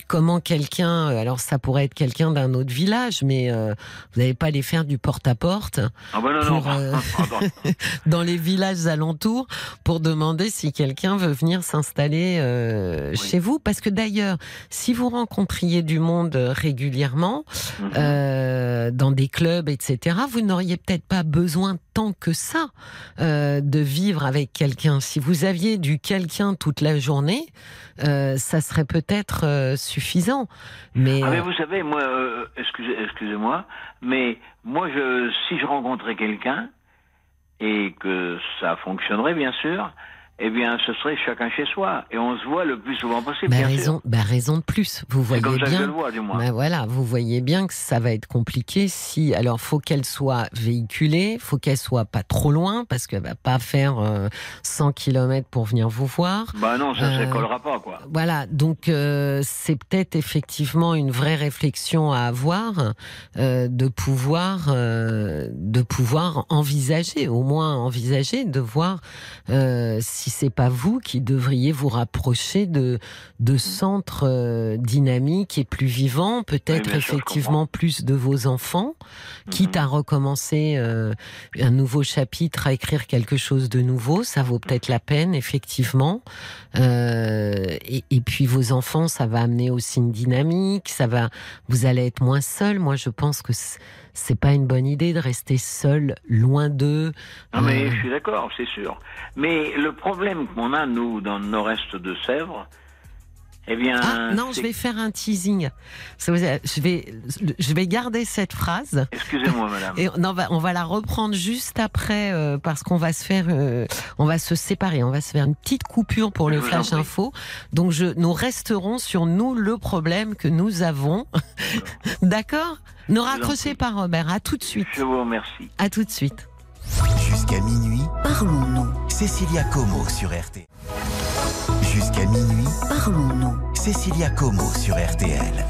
comment quelqu'un. Alors ça pourrait être quelqu'un d'un autre village, mais euh, vous n'allez pas aller faire du porte à porte Ah non, non. Pour, euh, <laughs> Pardon. <laughs> dans les villages alentours pour demander si quelqu'un veut venir s'installer euh, Oui. chez vous. Parce que d'ailleurs, si vous rencontriez du monde euh, régulièrement Mhm. euh, dans des clubs, etc., vous n'auriez peut-être pas besoin tant que ça euh, de vivre avec quelqu'un. Si vous aviez du quelqu'un toute la journée, euh, ça serait peut-être euh, suffisant. Mais, Ah, mais vous savez, moi, excusez, excusez-moi, mais moi, je, si je rencontrais quelqu'un et que ça fonctionnerait, bien sûr, eh bien, ce serait chacun chez soi. Et on se voit le plus souvent possible. Bah, bien raison, bah, raison de plus. Vous sûr. voyez comme ça que je bien. le vois, du moins. Bah voilà, vous voyez bien que ça va être compliqué si. Alors, faut qu'elle soit véhiculée, faut qu'elle soit pas trop loin parce qu'elle va pas faire euh, 100 km pour venir vous voir. Bah non, ça ne Euh, collera pas, quoi. Voilà, donc euh, c'est peut-être effectivement une vraie réflexion à avoir euh, de pouvoir euh, de pouvoir envisager, au moins envisager de voir euh, si c'est pas vous qui devriez vous rapprocher de de centres euh, dynamiques et plus vivants, peut-être Oui, effectivement plus de vos enfants, quitte à recommencer euh, un nouveau chapitre, à écrire quelque chose de nouveau, ça vaut peut-être la peine effectivement. Euh, et, et puis vos enfants, ça va amener aussi une dynamique, ça va, vous allez être moins seul. Moi, je pense que c'est pas une bonne idée de rester seul, loin d'eux. Non, mais Euh, je suis d'accord, c'est sûr. Mais le problème qu'on a, nous, dans le nord-est de Sèvres, eh bien. Ah non, je vais faire un teasing. Je vais, je vais garder cette phrase. Excusez-moi, madame. <laughs> Et on va, on va la reprendre juste après euh, parce qu'on va se faire, euh, on va se séparer, on va se faire une petite coupure pour le Je flash info. Donc je, nous resterons sur nous le problème que nous avons. <laughs> D'accord? Ne raccrochez pas, Robert. À tout de suite. Je vous remercie. À tout de suite. Jusqu'à minuit, Parlons-nous. Cécilia Como sur RTL. Jusqu'à minuit, Parlons-nous. Cécilia Como sur RTL.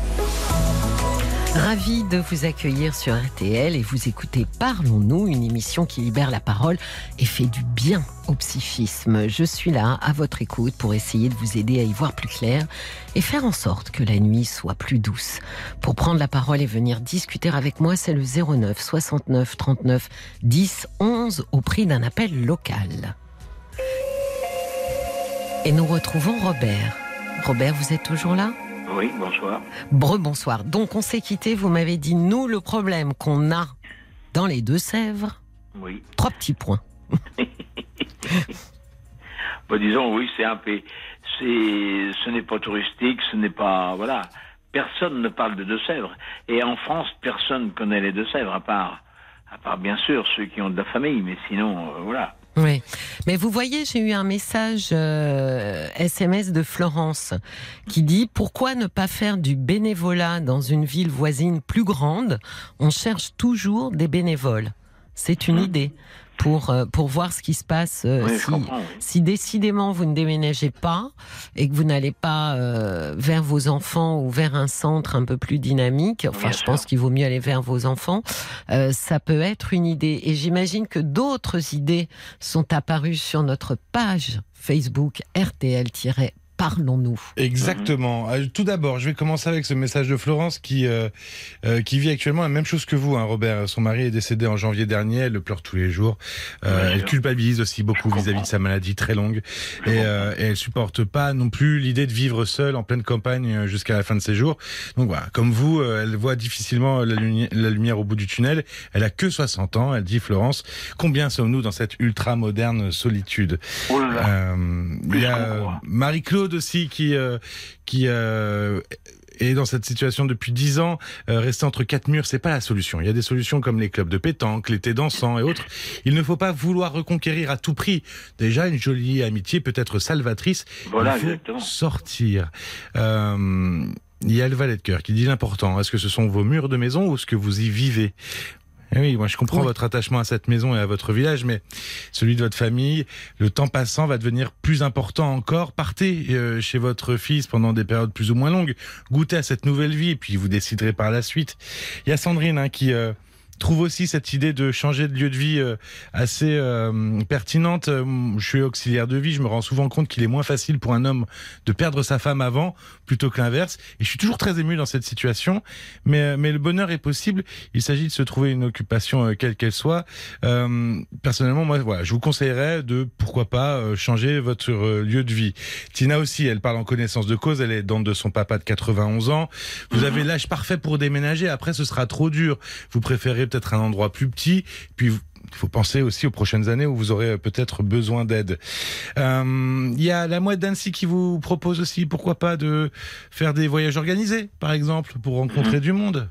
Ravi de vous accueillir sur RTL et vous écoutez Parlons-nous, une émission qui libère la parole et fait du bien au psychisme. Je suis là à votre écoute pour essayer de vous aider à y voir plus clair et faire en sorte que la nuit soit plus douce. Pour prendre la parole et venir discuter avec moi, c'est le 09 69 39 10 11 au prix d'un appel local. Et nous retrouvons Robert. Robert, vous êtes toujours là? Oui, bonsoir. Bre-bonsoir. Donc on s'est quitté, vous m'avez dit, nous, le problème qu'on a dans les Deux-Sèvres, Oui. trois petits points. <laughs> Bah, disons, oui, c'est un ce n'est pas touristique, ce n'est pas. Voilà. Personne ne parle de Deux-Sèvres. Et en France, personne ne connaît les Deux-Sèvres, à part, à part bien sûr ceux qui ont de la famille, mais sinon, euh, voilà. Oui. Mais vous voyez, j'ai eu un message euh, SMS de Florence qui dit pourquoi ne pas faire du bénévolat dans une ville voisine plus grande? On cherche toujours des bénévoles. C'est une idée pour euh, pour voir ce qui se passe euh, oui, si comprends. oui. si décidément vous ne déménagez pas et que vous n'allez pas euh, vers vos enfants ou vers un centre un peu plus dynamique, enfin Bien je sûr. pense qu'il vaut mieux aller vers vos enfants, euh, ça peut être une idée. Et j'imagine que d'autres idées sont apparues sur notre page Facebook RTL-Parlons-nous. Exactement. Euh, Tout d'abord, je vais commencer avec ce message de Florence qui euh, euh, qui vit actuellement la même chose que vous, hein, Robert. Son mari est décédé en janvier dernier. Elle le pleure tous les jours. Euh, elle culpabilise aussi beaucoup vis-à-vis de sa maladie très longue et, euh, et elle supporte pas non plus l'idée de vivre seule en pleine campagne euh, jusqu'à la fin de ses jours. Donc voilà, comme vous, euh, elle voit difficilement la, lumi- la lumière au bout du tunnel. Elle a que 60 ans. Elle dit Florence, combien sommes-nous dans cette ultra moderne solitude? Oh là là. euh, Il y a qu'on aussi qui euh, qui euh, est dans cette situation depuis 10 ans. Euh, rester entre quatre murs, c'est pas la solution. Il y a des solutions comme les clubs de pétanque, l'été dansant et autres. Il ne faut pas vouloir reconquérir à tout prix. Déjà, une jolie amitié peut être salvatrice. Voilà, Il faut exactement. sortir. Euh, il y a le valet de cœur qui dit l'important. Est-ce que ce sont vos murs de maison ou est-ce que vous y vivez? Eh oui, moi je comprends Oui. votre attachement à cette maison et à votre village, mais celui de votre famille, le temps passant va devenir plus important encore. Partez euh, chez votre fils pendant des périodes plus ou moins longues, goûtez à cette nouvelle vie et puis vous déciderez par la suite. Il y a Sandrine hein, qui euh, trouve aussi cette idée de changer de lieu de vie euh, assez euh, pertinente. Euh, Je suis auxiliaire de vie, je me rends souvent compte qu'il est moins facile pour un homme de perdre sa femme avant plutôt que l'inverse. Et je suis toujours très ému dans cette situation, mais, mais le bonheur est possible. Il s'agit de se trouver une occupation quelle qu'elle soit. Personnellement, moi, voilà, je vous conseillerais de pourquoi pas changer votre lieu de vie. Tina aussi, elle parle en connaissance de cause. Elle est dans de son papa de 91 ans. Vous avez l'âge parfait pour déménager. Après, ce sera trop dur. Vous préférez peut-être un endroit plus petit. Puis vous- il faut penser aussi aux prochaines années où vous aurez euh, peut-être besoin d'aide. Euh, Il y a la mouette d'Annecy qui vous propose aussi, pourquoi pas, de faire des voyages organisés, par exemple, pour rencontrer du monde.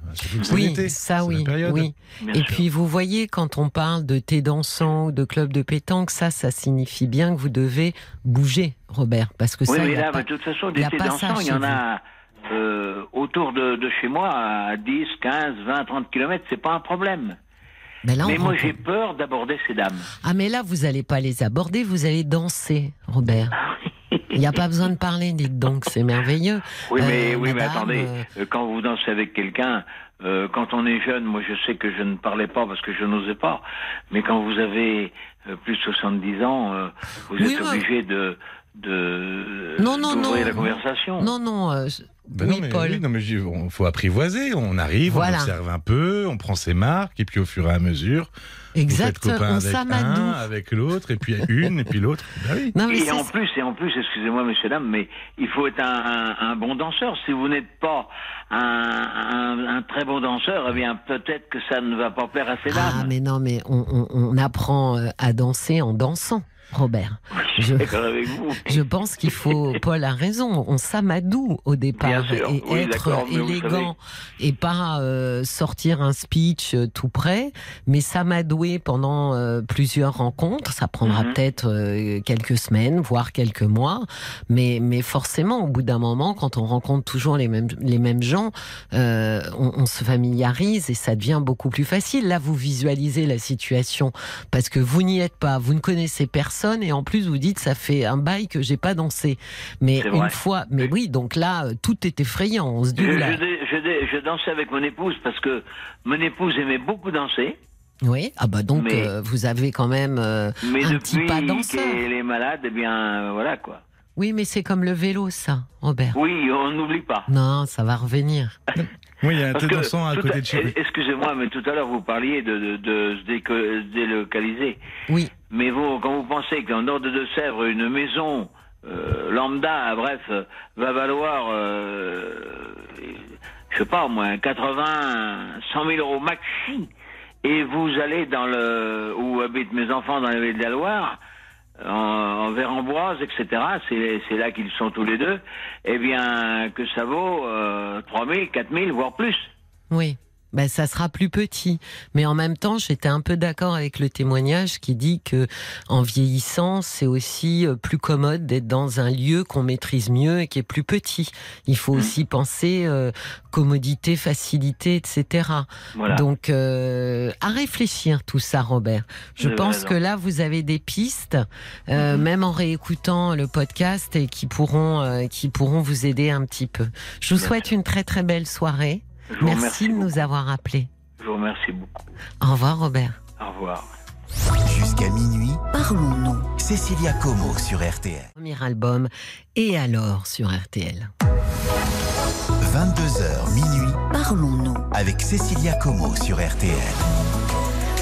Oui, ça oui, oui. Et sûr. puis vous voyez, quand on parle de thé dansant ou de club de pétanque, ça, ça signifie bien que vous devez bouger, Robert, parce que Oui, ça, mais il y a là, pas- mais de toute façon, des ça dansants, il y en a euh, autour de, de chez moi à 10, 15, 20, 30 kilomètres, c'est pas un problème. Mais là, on mais moi, j'ai peur d'aborder ces dames. Ah, mais là, vous n'allez pas les aborder, vous allez danser, Robert. Il n'y a pas besoin de parler, dites donc, c'est merveilleux. Oui, mais, Euh, oui, mais attendez, euh, quand vous dansez avec quelqu'un, euh, quand on est jeune, moi je sais que je ne parlais pas parce que je n'osais pas, mais quand vous avez plus de 70 ans, vous Oui, êtes ouais. obligé de de Non, non, non. la conversation. Non, non, euh, Ben oui, non, mais, Paul. oui, non, mais je dis, on- faut apprivoiser. On arrive, Voilà. on observe un peu, on prend ses marques, et puis au fur et à mesure, exact, copain on avec un, avec l'autre, et puis une, et puis l'autre. Ben oui. Non, Et en plus, et en plus, excusez-moi, messieurs dames, mais il faut être un, un- un bon danseur. Si vous n'êtes pas un, un- un très bon danseur, eh bien peut-être que ça ne va pas plaire à ces Ah, dames. mais non, mais on, on- on apprend euh, à danser en dansant, Robert. Je avec vous. Pense qu'il faut, <laughs> Paul a raison, on s'amadoue au départ sûr, et oui, être élégant et pas euh, sortir un speech euh, tout près, mais s'amadouer pendant euh, plusieurs rencontres, ça prendra Mhm. peut-être quelques semaines, voire quelques mois, mais, mais forcément, au bout d'un moment, quand on rencontre toujours les mêmes, les mêmes gens, on, on se familiarise et ça devient beaucoup plus facile. Là, vous visualisez la situation parce que vous n'y êtes pas, vous ne connaissez personne et en plus vous dites ça fait un bail que j'ai pas dansé. Mais une fois, mais oui, donc là euh, tout est effrayant. On se dit Je, dansais avec mon épouse parce que mon épouse aimait beaucoup danser, Oui, ah bah donc Mais- euh, vous avez quand même euh, mais un petit pas danseur. qu'elle est malade, eh bien euh, voilà quoi. Oui, mais c'est comme le vélo ça, Robert. Oui, on n'oublie pas. Non, ça va revenir. <laughs> Oui, il y a un à côté de chez vous. Excusez-moi, mais tout à l'heure vous parliez de, de, de se délocaliser. Oui, Mais vous, quand vous pensez qu'en nord de Deux-Sèvres, une maison euh, lambda, bref, va valoir, euh, je sais pas, au moins 80, 100 000 euros maxi, et vous allez dans le où habitent mes enfants dans la ville de la Loire, en, en Véramboise, etc. C'est c'est là qu'ils sont tous les deux. Eh bien, que ça vaut euh, 3 000, 4 000, voire plus. oui. Ben, ça sera plus petit. Mais en même temps, j'étais un peu d'accord avec le témoignage qui dit que, en vieillissant, c'est aussi euh, plus commode d'être dans un lieu qu'on maîtrise mieux et qui est plus petit. Il faut Mhm. aussi penser euh, commodité, facilité, etc. Voilà. Donc, euh, à réfléchir tout ça, Robert. Je Vous pense que là, vous avez des pistes, euh, Mhm. même en réécoutant le podcast, et qui pourront, euh, qui pourront vous aider un petit peu. Je vous Bien souhaite une très très belle soirée. Je vous Merci de nous beaucoup. avoir appelés. Je vous remercie beaucoup. Au revoir, Robert. Au revoir. Jusqu'à minuit, Parlons-nous. Cécilia Como sur RTL. Premier album, et alors sur RTL. 22h minuit Parlons-nous. avec Cécilia Como sur RTL.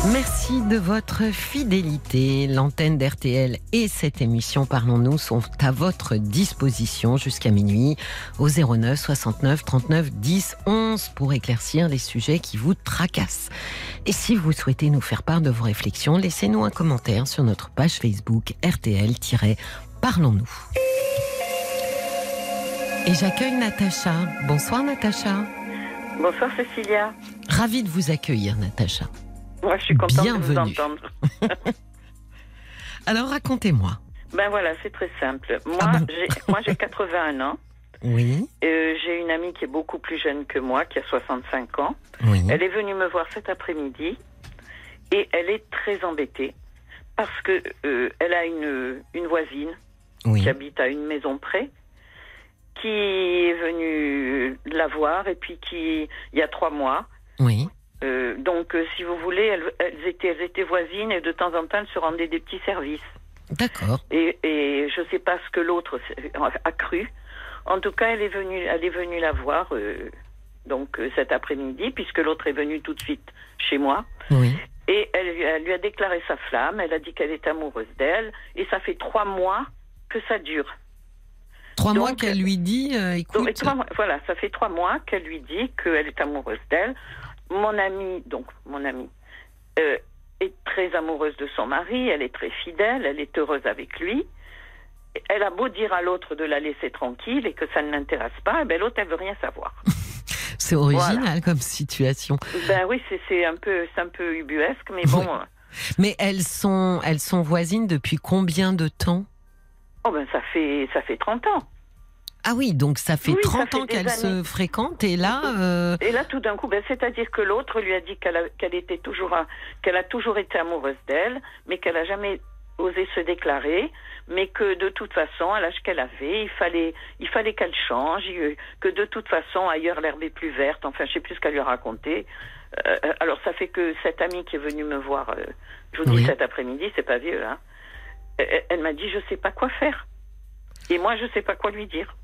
Merci de votre fidélité. L'antenne d'RTL et cette émission Parlons-nous sont à votre disposition jusqu'à minuit au 09 69 39 10 11 pour éclaircir les sujets qui vous tracassent. Et si vous souhaitez nous faire part de vos réflexions, laissez-nous un commentaire sur notre page Facebook RTL-Parlons-nous. Et j'accueille Natacha. Bonsoir Natacha. Bonsoir Cécilia. Ravie de vous accueillir Natacha. Moi, je suis contente de vous entendre. <laughs> Alors racontez-moi. Ben voilà, c'est très simple. Moi, Ah bon j'ai, moi, j'ai 81 ans. Oui, Euh, j'ai une amie qui est beaucoup plus jeune que moi, qui a 65 ans. oui. Elle est venue me voir cet après-midi et elle est très embêtée parce que euh, elle a une, une voisine Oui. qui habite à une maison près qui est venue la voir et puis qui, il y a trois mois. Euh, donc euh, si vous voulez, elles, elles étaient, elles étaient voisines et de temps en temps, elles se rendaient des petits services. D'accord. Et, et je ne sais pas ce que l'autre a cru. En tout cas, elle est venue, elle est venue la voir euh, donc cet après-midi, puisque l'autre est venue tout de suite chez moi. Oui. Et elle, lui- elle lui a déclaré sa flamme. Elle a dit qu'elle est amoureuse d'elle. Et ça fait trois mois que ça dure. Trois Donc, mois qu'elle lui dit, euh, Donc, trois voilà, ça fait trois mois qu'elle lui dit qu'elle est amoureuse d'elle. Mon ami, donc mon ami, euh, est très amoureuse de son mari, elle est très fidèle, elle est heureuse avec lui. Elle a beau dire à l'autre de la laisser tranquille et que ça ne l'intéresse pas, eh ben l'autre elle veut rien savoir. <laughs> C'est original comme situation. Ben oui, c'est- un peu, c'est un peu ubuesque, mais bon. Oui. euh, Mais elles sont, elles sont voisines depuis combien de temps? Oh ben ça fait, ça fait 30 ans. Ah oui, donc ça fait Oui, ça 30 fait ans des qu'elles se années. fréquentent et là, euh, Et là, tout d'un coup, ben, c'est-à-dire que l'autre lui a dit qu'elle a- qu'elle était toujours, qu'elle a toujours été amoureuse d'elle, mais qu'elle a jamais osé se déclarer, mais que de toute façon, à l'âge qu'elle avait, il fallait, il fallait qu'elle change, que de toute façon, ailleurs l'herbe est plus verte. Enfin, je sais plus ce qu'elle lui a raconté. Euh, alors, ça fait que cette amie qui est venue me voir, euh, je vous dis Oui. cet après-midi, c'est pas vieux, hein. Elle, elle m'a dit, je sais pas quoi faire. Et moi, je sais pas quoi lui dire.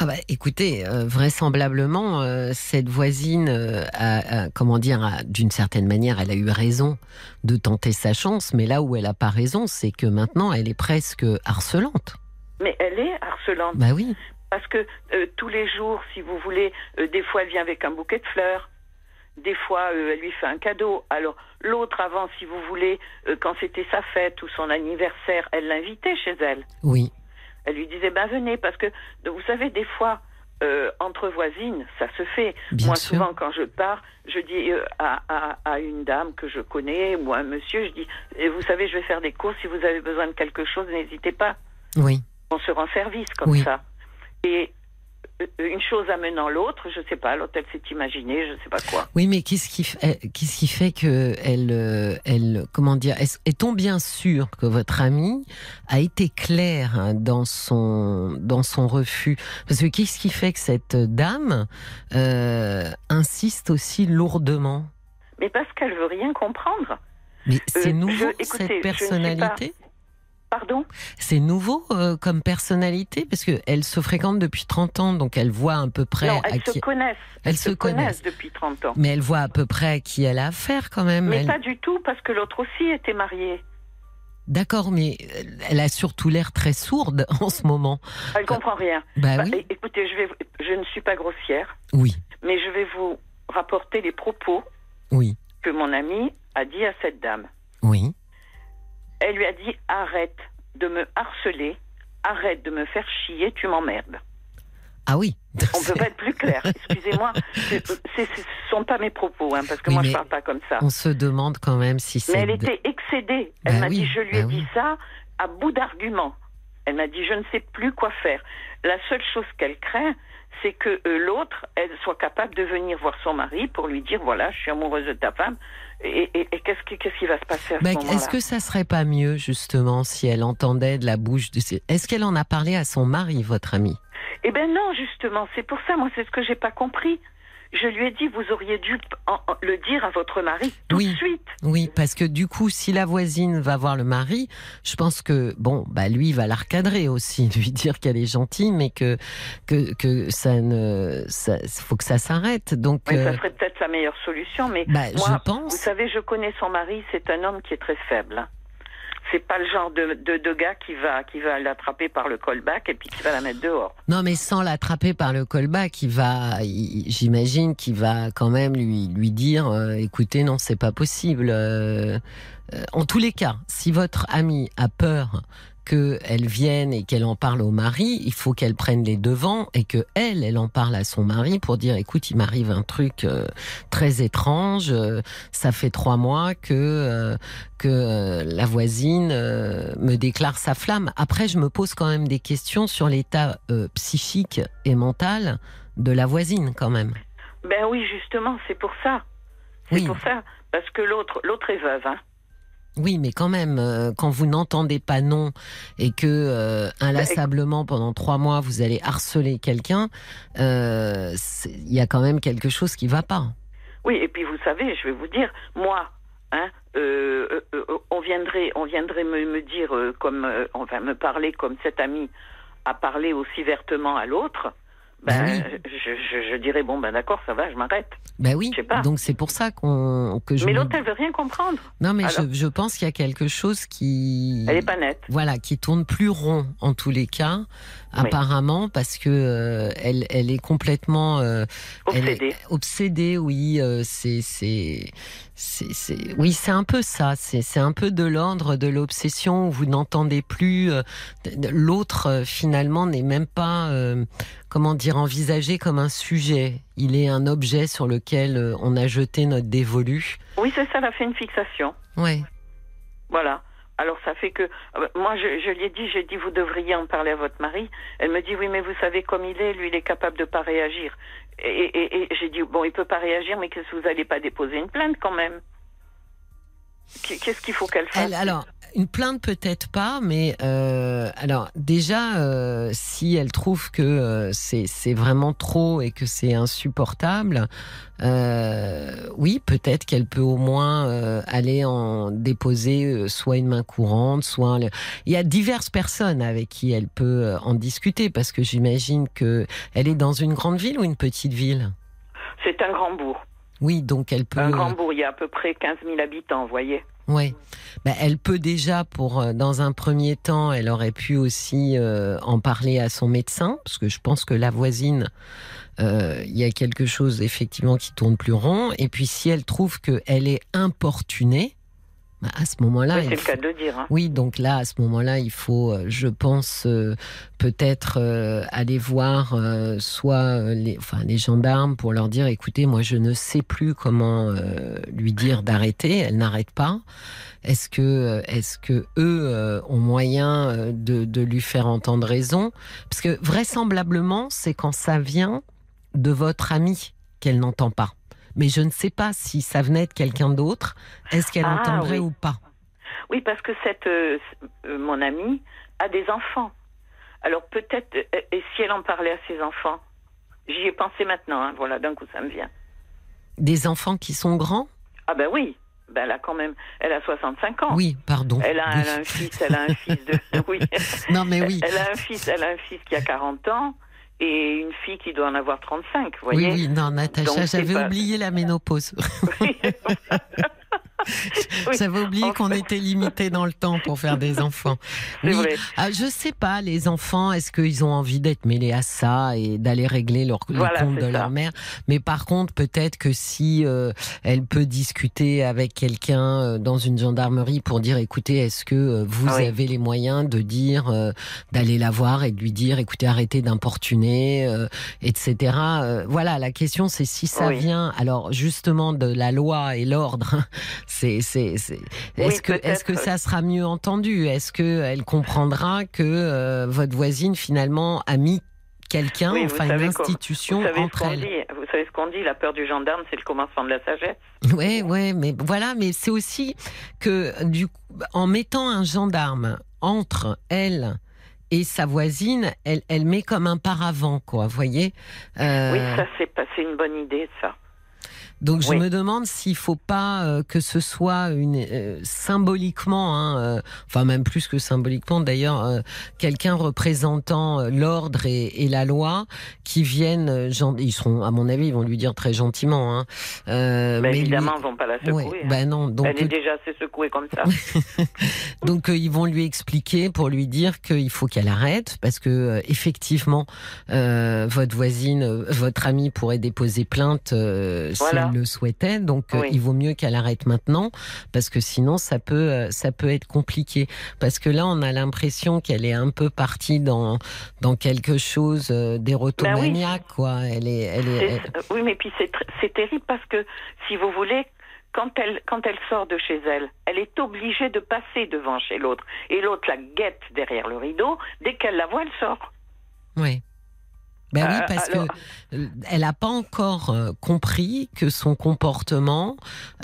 Ah bah, écoutez, euh, vraisemblablement, euh, cette voisine, euh, a, a- comment dire, d'une certaine manière, elle a eu raison de tenter sa chance, mais là où elle a pas raison, c'est que maintenant, elle est presque harcelante. Mais elle est harcelante. Bah oui. Parce que tous les jours, si vous voulez, des fois elle vient avec un bouquet de fleurs, des fois elle lui fait un cadeau. Alors l'autre avant, si vous voulez, quand c'était sa fête ou son anniversaire, elle l'invitait chez elle. Oui. Elle lui disait ben venez parce que vous savez des fois euh, entre voisines ça se fait. Bien Moi sûr. souvent quand je pars, je dis euh, à, à, à une dame que je connais ou à un monsieur, je dis Eh, vous savez je vais faire des courses si vous avez besoin de quelque chose n'hésitez pas Oui. on se rend service comme Oui. ça. Et une chose amenant l'autre, je sais pas, l'autre elle s'est imaginée, je sais pas quoi. Oui, mais qu'est-ce qui, eh, qu'est-ce qui fait que elle, euh, elle, comment dire, est- est-on bien sûr que votre amie a été claire hein, dans son dans son refus? Parce que qu'est-ce qui fait que cette dame euh, insiste aussi lourdement? Mais parce qu'elle veut rien comprendre. Mais c'est Euh, nouveau je- écoutez, je cette personnalité? Pardon C'est nouveau euh, comme personnalité parce que elle se fréquente depuis 30 ans, donc elle voit à peu près Non, à elles se qui, connaissent. Elles se connaissent. depuis 30 ans. mais elle voit à peu près à qui elle a affaire quand même. Mais Elle- pas du tout, parce que l'autre aussi était mariée. D'accord, mais elle a surtout l'air très sourde <laughs> en ce moment. Elle comprend rien. Bah Bah, oui, Écoutez, je, vais, je ne suis pas grossière, oui, mais je vais vous rapporter les propos oui, que mon amie a dit à cette dame. oui. Elle lui a dit arrête de me harceler, arrête de me faire chier, tu m'emmerdes. Ah oui. On peut pas être plus clair. <laughs> Excusez-moi, ce sont pas mes propos, hein, parce que Oui, moi je parle pas comme ça. On se demande quand même si c'est. Mais elle était excédée. Elle Bah m'a oui, dit je lui ai bah dit ça à bout d'arguments. Elle m'a dit je ne sais plus quoi faire. La seule chose qu'elle craint, c'est que euh, l'autre, elle soit capable de venir voir son mari pour lui dire voilà, je suis amoureuse de ta femme. Et, et- et qu'est-ce qui, qu'est-ce qui va se passer à ce Bah, moment-là Est-ce que ça serait pas mieux justement si elle entendait de la bouche de. Est-ce qu'elle en a parlé à son mari, votre amie Eh ben non, justement, c'est pour ça, moi, c'est ce que j'ai pas compris. Je lui ai dit, vous auriez dû le dire à votre mari tout Oui. de suite. Oui, parce que du coup, si la voisine va voir le mari, je pense que bon, bah lui il va la recadrer aussi, <laughs> lui dire qu'elle est gentille, mais que que que ça ne, ça faut que ça s'arrête. Donc, Oui, euh, ça serait peut-être la meilleure solution, mais bah, moi, je pense. vous savez, je connais son mari, c'est un homme qui est très faible. C'est pas le genre de, de, gars qui va, qui va l'attraper par le callback et puis qui va la mettre dehors. Non, mais sans l'attraper par le callback, il va, j'imagine qu'il va quand même lui lui dire, euh, écoutez, non, c'est pas possible. Euh, euh, en tous les cas, si votre amie a peur qu'elle vienne et qu'elle en parle au mari, il faut qu'elle prenne les devants et que elle, elle en parle à son mari pour dire, écoute, il m'arrive un truc euh, très étrange. euh, ça fait trois mois que euh, que la voisine me déclare sa flamme. Après, je me pose quand même des questions sur l'état psychique et mental de la voisine, quand même. Ben oui, justement, c'est pour ça. C'est Oui. pour ça. Parce que l'autre, l'autre est veuve, hein. Oui, mais quand même, euh, quand vous n'entendez pas non et que euh, inlassablement pendant trois mois vous allez harceler quelqu'un, euh, il y a quand même quelque chose qui va pas. Oui, et puis vous savez, je vais vous dire, moi, hein, on viendrait, on viendrait me, me dire, comme, enfin, me parler comme cet ami a parlé aussi vertement à l'autre. Ben, Ben je, je, je dirais bon ben d'accord, ça va, je m'arrête. Ben oui. Je sais pas. Donc c'est pour ça qu'on que je. Mais l'autre, elle veut rien comprendre. Non, mais je, Alors je pense qu'il y a quelque chose qui. Elle est pas nette. Voilà, qui tourne plus rond en tous les cas, apparemment, parce que euh, elle, elle est complètement euh, elle est Obsédée. obsédée, oui, euh, c'est, c'est, c'est, c'est- oui, c'est un peu ça. C'est, c'est un peu de l'ordre de l'obsession où vous n'entendez plus euh, l'autre. euh, finalement, n'est même pas, euh, comment dire, envisagé comme un sujet. Il est un objet sur lequel euh, on a jeté notre dévolu. Oui, c'est ça, elle a fait une fixation. Ouais. Voilà. Alors ça fait que euh, moi je, je lui ai dit, j'ai dit vous devriez en parler à votre mari. Elle me dit oui mais vous savez comme il est, lui il est capable de pas réagir. Et, et- et j'ai dit bon il peut pas réagir mais que vous allez pas déposer une plainte quand même Qu'est-ce qu'il faut qu'elle fasse Elle, alors, une plainte peut-être pas, mais euh, alors déjà, euh, si elle trouve que euh, c'est vraiment trop et que c'est insupportable, oui, peut-être qu'elle peut au moins aller en déposer soit une main courante, soit le- il y a diverses personnes avec qui elle peut en discuter parce que j'imagine que elle est dans une grande ville ou une petite ville? C'est un grand bourg. Oui, donc elle peut. Un grand bourg, il y a à peu près 15 000 habitants, vous voyez. Ouais, bah, elle peut déjà pour euh, dans un premier temps, elle aurait pu aussi euh, en parler à son médecin parce que je pense que la voisine, euh, il y a quelque chose effectivement qui tourne plus rond. Et puis si elle trouve que elle est importunée, à ce moment-là, Oui, il c'est le faut- cas de le dire. hein. oui, donc là, à ce moment-là, il faut, euh, je pense, euh, peut-être euh, aller voir euh, soit les, enfin, les gendarmes pour leur dire, écoutez, moi, je ne sais plus comment lui dire d'arrêter. Elle n'arrête pas. Est-ce que, est-ce que eux ont moyen de, de lui faire entendre raison? Parce que vraisemblablement, c'est quand ça vient de votre ami qu'elle n'entend pas. Mais je ne sais pas si ça venait de quelqu'un d'autre. Est-ce qu'elle Ah, entendrait oui. ou pas? Oui, parce que cette, euh, euh, mon amie a des enfants. Alors peut-être, euh, et si elle en parlait à ses enfants? J'y ai pensé maintenant, hein, voilà, d'un coup ça me vient. Des enfants qui sont grands? Ah ben oui, ben elle a quand même, elle a 65 ans. Oui, pardon. Elle a, Oui. elle a un fils, elle a un fils de, <laughs> oui. Non, mais oui. Elle a un fils, elle a un fils qui a 40 ans et une fille qui doit en avoir 35, vous Oui, voyez. oui, non, Natacha, j'avais pas- oublié la ménopause. Oui, <laughs> J'avais oublié qu'on était limité dans le temps pour faire des enfants. Oui, vrai. Ah, je sais pas, les enfants, est-ce qu'ils ont envie d'être mêlés à ça et d'aller régler leur, Voilà, comptes de ça. leur mère? Mais par contre, peut-être que si euh, elle peut discuter avec quelqu'un euh, dans une gendarmerie pour dire, écoutez, est-ce que euh, vous Ah oui. avez les moyens de dire, euh, d'aller la voir et de lui dire, écoutez, arrêtez d'importuner, euh, etc. Euh, voilà, la question c'est si ça Oui. vient, alors justement de la loi et l'ordre, c'est, c'est, c'est- Oui, est-ce que, est-ce que ça sera mieux entendu? Est-ce que elle comprendra que euh, votre voisine finalement a mis quelqu'un, Oui, enfin une institution entre elles? dit, vous savez ce qu'on dit, la peur du gendarme, c'est le commencement de la sagesse. Ouais, ouais, mais voilà, mais c'est aussi que du coup, en mettant un gendarme entre elle et sa voisine, elle, elle met comme un paravent, quoi, voyez? Euh, Oui, ça c'est c'est une bonne idée, ça. Donc je Oui. me demande s'il faut pas euh, que ce soit une euh, symboliquement, hein, euh, enfin même plus que symboliquement d'ailleurs, euh, quelqu'un représentant euh, l'ordre et, et la loi qui viennent, euh, ils seront à mon avis, ils vont lui dire très gentiment, hein, euh, Mais mais lui- évidemment, ils vont pas la secouer. Ouais, hein. ben non, donc Elle est déjà assez secouée comme ça. <laughs> donc euh, ils vont lui expliquer pour lui dire qu'il faut qu'elle arrête parce que euh, effectivement euh, votre voisine, votre amie pourrait déposer plainte euh, Voilà. Le souhaitait. Donc euh, Oui. il vaut mieux qu'elle arrête maintenant parce que sinon ça peut euh, ça peut être compliqué parce que là on a l'impression qu'elle est un peu partie dans dans quelque chose euh, d'érotomaniaque quoi. Elle est elle est elle- Oui, mais puis c'est terrible parce que, si vous voulez, quand elle, quand elle sort de chez elle, elle est obligée de passer devant chez l'autre. Et l'autre la guette derrière le rideau. Dès qu'elle la voit, elle sort. ouais. Ben oui, Euh, parce alors- que euh, elle n'a pas encore euh, compris que son comportement.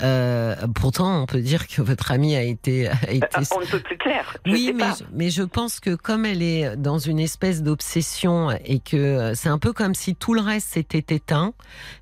euh, pourtant, on peut dire que votre amie a été. A été on ne peut plus clair. Je oui, sais mais pas. je, mais je pense que comme elle est dans une espèce d'obsession et que c'est un peu comme si tout le reste s'était éteint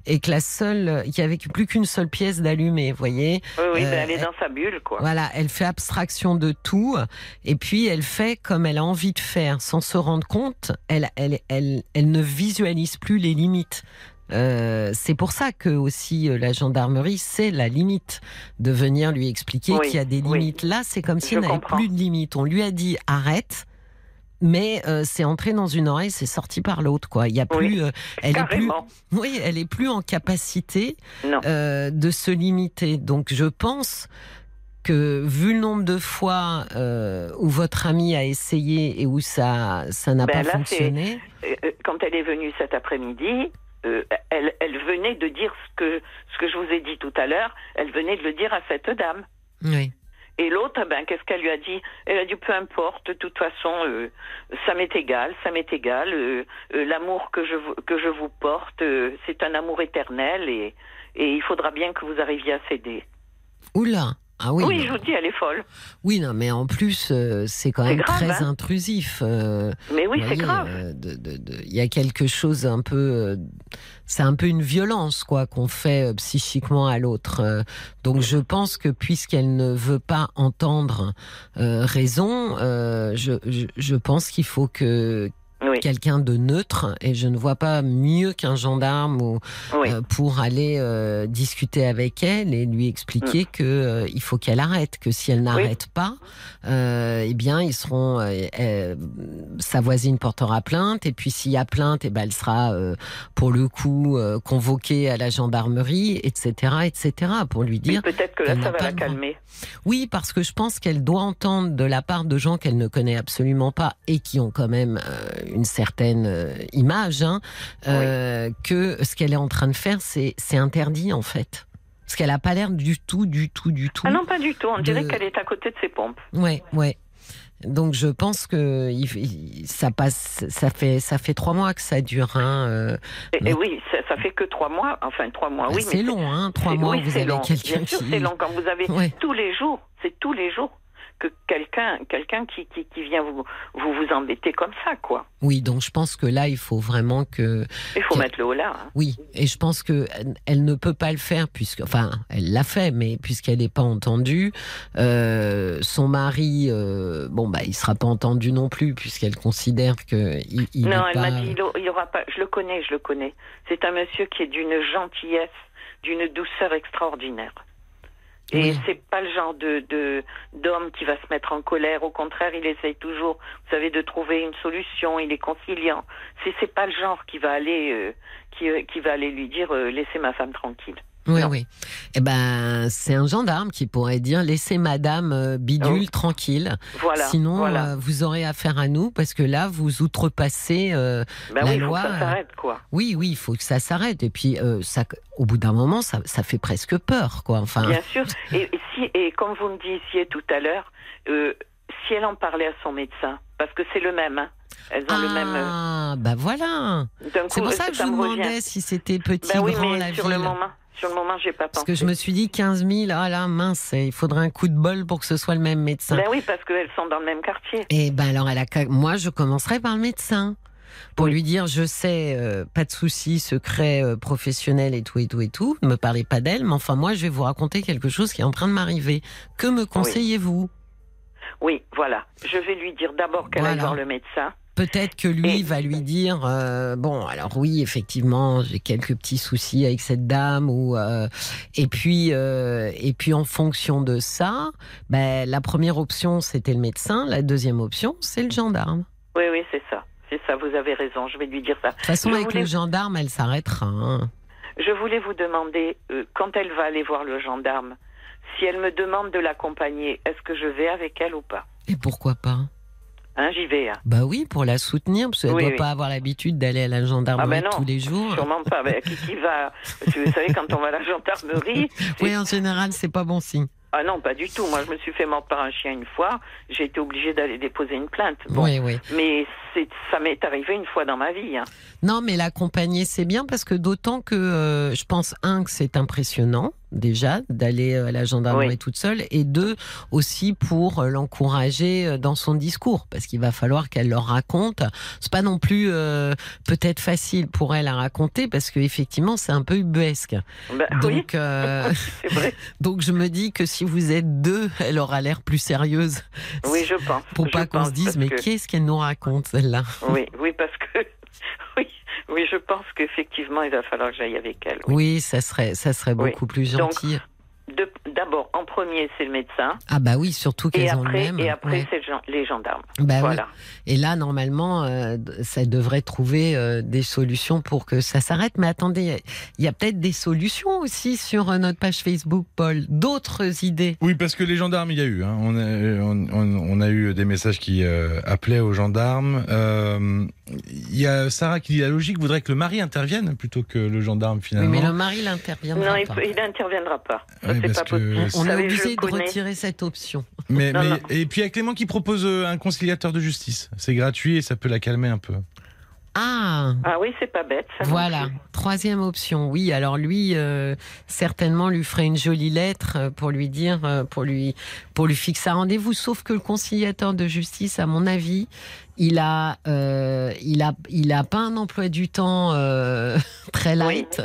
et que la seule, il y avait plus qu'une seule pièce d'allumée, vous voyez. Oui, oui, euh, ben, elle est elle- dans sa bulle, quoi. Voilà, elle fait abstraction de tout et puis elle fait comme elle a envie de faire sans se rendre compte. Elle, elle, elle, elle ne visualise plus les limites. Euh, c'est pour ça que aussi euh, la gendarmerie, c'est la limite de venir lui expliquer Oui, qu'il y a des oui. limites. Là, c'est comme si Je elle n'avait plus de limites. On lui a dit arrête, mais euh, c'est entré dans une oreille, c'est sorti par l'autre. Quoi. Il y a plus, elle est plus, Carrément. oui, elle est plus en capacité de se limiter. Donc, je pense que vu le nombre de fois euh, où votre ami a essayé et où ça, ça n'a Ben pas là, fonctionné. Euh, euh, quand elle est venue cet après-midi, euh, elle, elle venait de dire ce que, ce que je vous ai dit tout à l'heure, elle venait de le dire à cette dame. Oui. Et l'autre, ben, qu'est-ce qu'elle lui a dit? Elle a dit peu importe, de toute façon, euh, ça m'est égal, ça m'est égal. euh, euh, L'amour que je vous- que je vous porte, c'est un amour éternel et et il faudra bien que vous arriviez à céder. Oula. Ah oui. Oui, non. je vous dis, elle est folle. Oui, non, mais en plus, euh, c'est quand même grave, très hein. intrusif. euh, Mais oui, c'est grave. euh, Il y a quelque chose un peu. c'est un peu une violence, quoi, qu'on fait psychiquement à l'autre. donc, je pense que puisqu'elle ne veut pas entendre raison, je, je, je pense qu'il faut que Oui, quelqu'un de neutre, et je ne vois pas mieux qu'un gendarme ou, oui. euh, pour aller euh, discuter avec elle et lui Mm. expliquer que euh, il faut qu'elle arrête, que si elle n'arrête pas, eh bien ils seront, sa voisine portera plainte et puis s'il y a plainte, eh ben elle sera pour le coup convoquée à la gendarmerie, etc., etc. pour lui dire peut-être que là, ça va la calmer. oui, parce que je pense qu'elle doit entendre de la part de gens qu'elle ne connaît absolument pas et qui ont quand même une certaine euh, image, hein, euh, que ce qu'elle est en train de faire, c'est interdit en fait. Parce qu'elle a pas l'air du tout, du tout, du tout. Ah non, pas du tout. On de- dirait qu'elle est à côté de ses pompes. Ouais, ouais. Donc je pense que ça passe, ça fait, ça fait trois mois que ça dure. Hein, euh, Et, oui, ça, ça fait que trois mois. Enfin, trois mois, oui. mais c'est long, hein, trois mois. oui, vous avez quelqu'un Bien sûr, qui. c'est long quand vous avez Ouais. tous les jours. C'est tous les jours que quelqu'un, quelqu'un qui, qui, qui vient vous, vous vous embêter comme ça, quoi. Oui, donc je pense que là, il faut vraiment que Il faut mettre le haut là. hein. Oui, et je pense que elle- ne peut pas le faire puisque, enfin, elle l'a fait, mais puisqu'elle n'est pas entendue, euh, son mari, euh, bon bah, il sera pas entendu non plus puisqu'elle considère que il, il non, elle pas. m'a dit, il aura pas. Je le connais, je le connais. C'est un monsieur qui est d'une gentillesse, d'une douceur extraordinaire. Et Oui. c'est pas le genre de de- d'homme qui va se mettre en colère. Au contraire, il essaye toujours, vous savez, de trouver une solution. Il est conciliant. C'est c'est pas le genre qui va aller euh, qui euh, qui va aller lui dire euh, laissez ma femme tranquille. Oui, non. oui. Eh ben, c'est un gendarme qui pourrait dire laissez Madame euh, Bidule Oh. tranquille. Voilà. Sinon, voilà. euh, vous aurez affaire à nous parce que là, vous outrepassez. euh, ben la oui, il faut loi, que ça s'arrête, quoi. Oui, oui, il faut que ça s'arrête. Et puis, euh, ça, au bout d'un moment, ça, ça fait presque peur, quoi. Enfin, Bien sûr. Et, et si, et comme vous me disiez tout à l'heure, si elle en parlait à son médecin, parce que c'est le même, hein, elles ont le même. Ah, bah voilà. C'est pour ça que je vous revient. demandais si c'était petit, Ben oui, grand, mais la sur ville. le moment, sur le moment, j'ai pas Parce pensé. que je me suis dit 15 000, ah là, mince, il faudrait un coup de bol pour que ce soit le même médecin. Ben oui, parce qu'elles sont dans le même quartier. Et ben alors, elle a, moi, je commencerai par le médecin. Pour Oui. lui dire, je sais, euh, pas de souci, secret euh, professionnel et tout et tout et tout. Ne me parlez pas d'elle, mais enfin moi, je vais vous raconter quelque chose qui est en train de m'arriver. Que me conseillez-vous? Oui, voilà. Je vais lui dire d'abord qu'elle Voilà. voir le médecin. Peut-être que lui Et- va lui dire euh, bon alors oui effectivement j'ai quelques petits soucis avec cette dame ou euh, et puis euh, et puis en fonction de ça ben la première option c'était le médecin la deuxième option c'est le gendarme Oui, oui, c'est ça. C'est ça, vous avez raison. Je vais lui dire ça. de toute façon Je avec voulais- le gendarme elle s'arrêtera hein. Je voulais vous demander, quand elle va aller voir le gendarme, si elle me demande de l'accompagner, est-ce que je vais avec elle ou pas? Et pourquoi pas? Hein, j'y vais. Hein. bah oui pour la soutenir parce qu'elle Oui, doit oui. pas avoir l'habitude d'aller à la Ah gendarmerie ben non, tous les jours sûrement pas. Ben, qui, qui va <laughs> vous savez, quand on va à la gendarmerie, <laughs> oui en général c'est pas bon signe ah non, pas du tout. Moi, je me suis fait mordre par un chien une fois. J'ai été obligée d'aller déposer une plainte. Bon, oui oui mais ça m'est arrivé une fois dans ma vie. Hein. Non, mais l'accompagner, c'est bien parce que d'autant que euh, je pense, un, que c'est impressionnant déjà d'aller euh, à la gendarmerie Oui. toute seule, et deux, aussi pour euh, l'encourager euh, dans son discours, parce qu'il va falloir qu'elle leur raconte. C'est pas non plus euh, peut-être facile pour elle à raconter, parce que effectivement, c'est un peu ubuesque. Oui, Donc, euh, <laughs> vrai. <laughs> donc je me dis que si vous êtes deux, elle aura l'air plus sérieuse. Oui, je pense. Pour pas qu'on se dise, mais que- qu'est-ce qu'elle nous raconte celle-là? Oui, oui, parce que <laughs> oui, Oui, je pense qu'effectivement, il va falloir que j'aille avec elle. Oui. Oui, ça serait, ça serait Oui. beaucoup plus Donc, gentil. De- D'abord, en premier, c'est le médecin. ah bah oui, surtout qu'elles ont le après, même. et après ouais. c'est le les gendarmes. Bah oui. voilà. Et là, normalement, euh, ça devrait trouver euh, des solutions pour que ça s'arrête. Mais attendez, il y a peut-être des solutions aussi sur euh, notre page Facebook, Paul. D'autres idées Oui, parce que les gendarmes, il y a eu. hein. On, a, on, on- on a eu des messages qui euh, appelaient aux gendarmes. Euh, Il y a Sarah qui dit la logique voudrait que le mari intervienne plutôt que le gendarme Oui, finalement. mais le mari l'interviendra Non, il pas. il n'interviendra pas. Ça, Oui, c'est parce pas que c'est- On est je obligé de retirer cette option. Mais, Non, mais- non. Et puis il y a Clément qui propose euh, un conciliateur de justice. C'est gratuit et ça peut la calmer un peu. Ah Ah oui, c'est pas bête. Ça Voilà, troisième option. Oui, alors lui, euh, certainement, lui ferait une jolie lettre euh, pour lui dire, euh, pour lui, pour lui fixer un rendez-vous. Sauf que le conciliateur de justice, à mon avis, il a, euh, il a, il a pas un emploi du temps euh, <laughs> très light,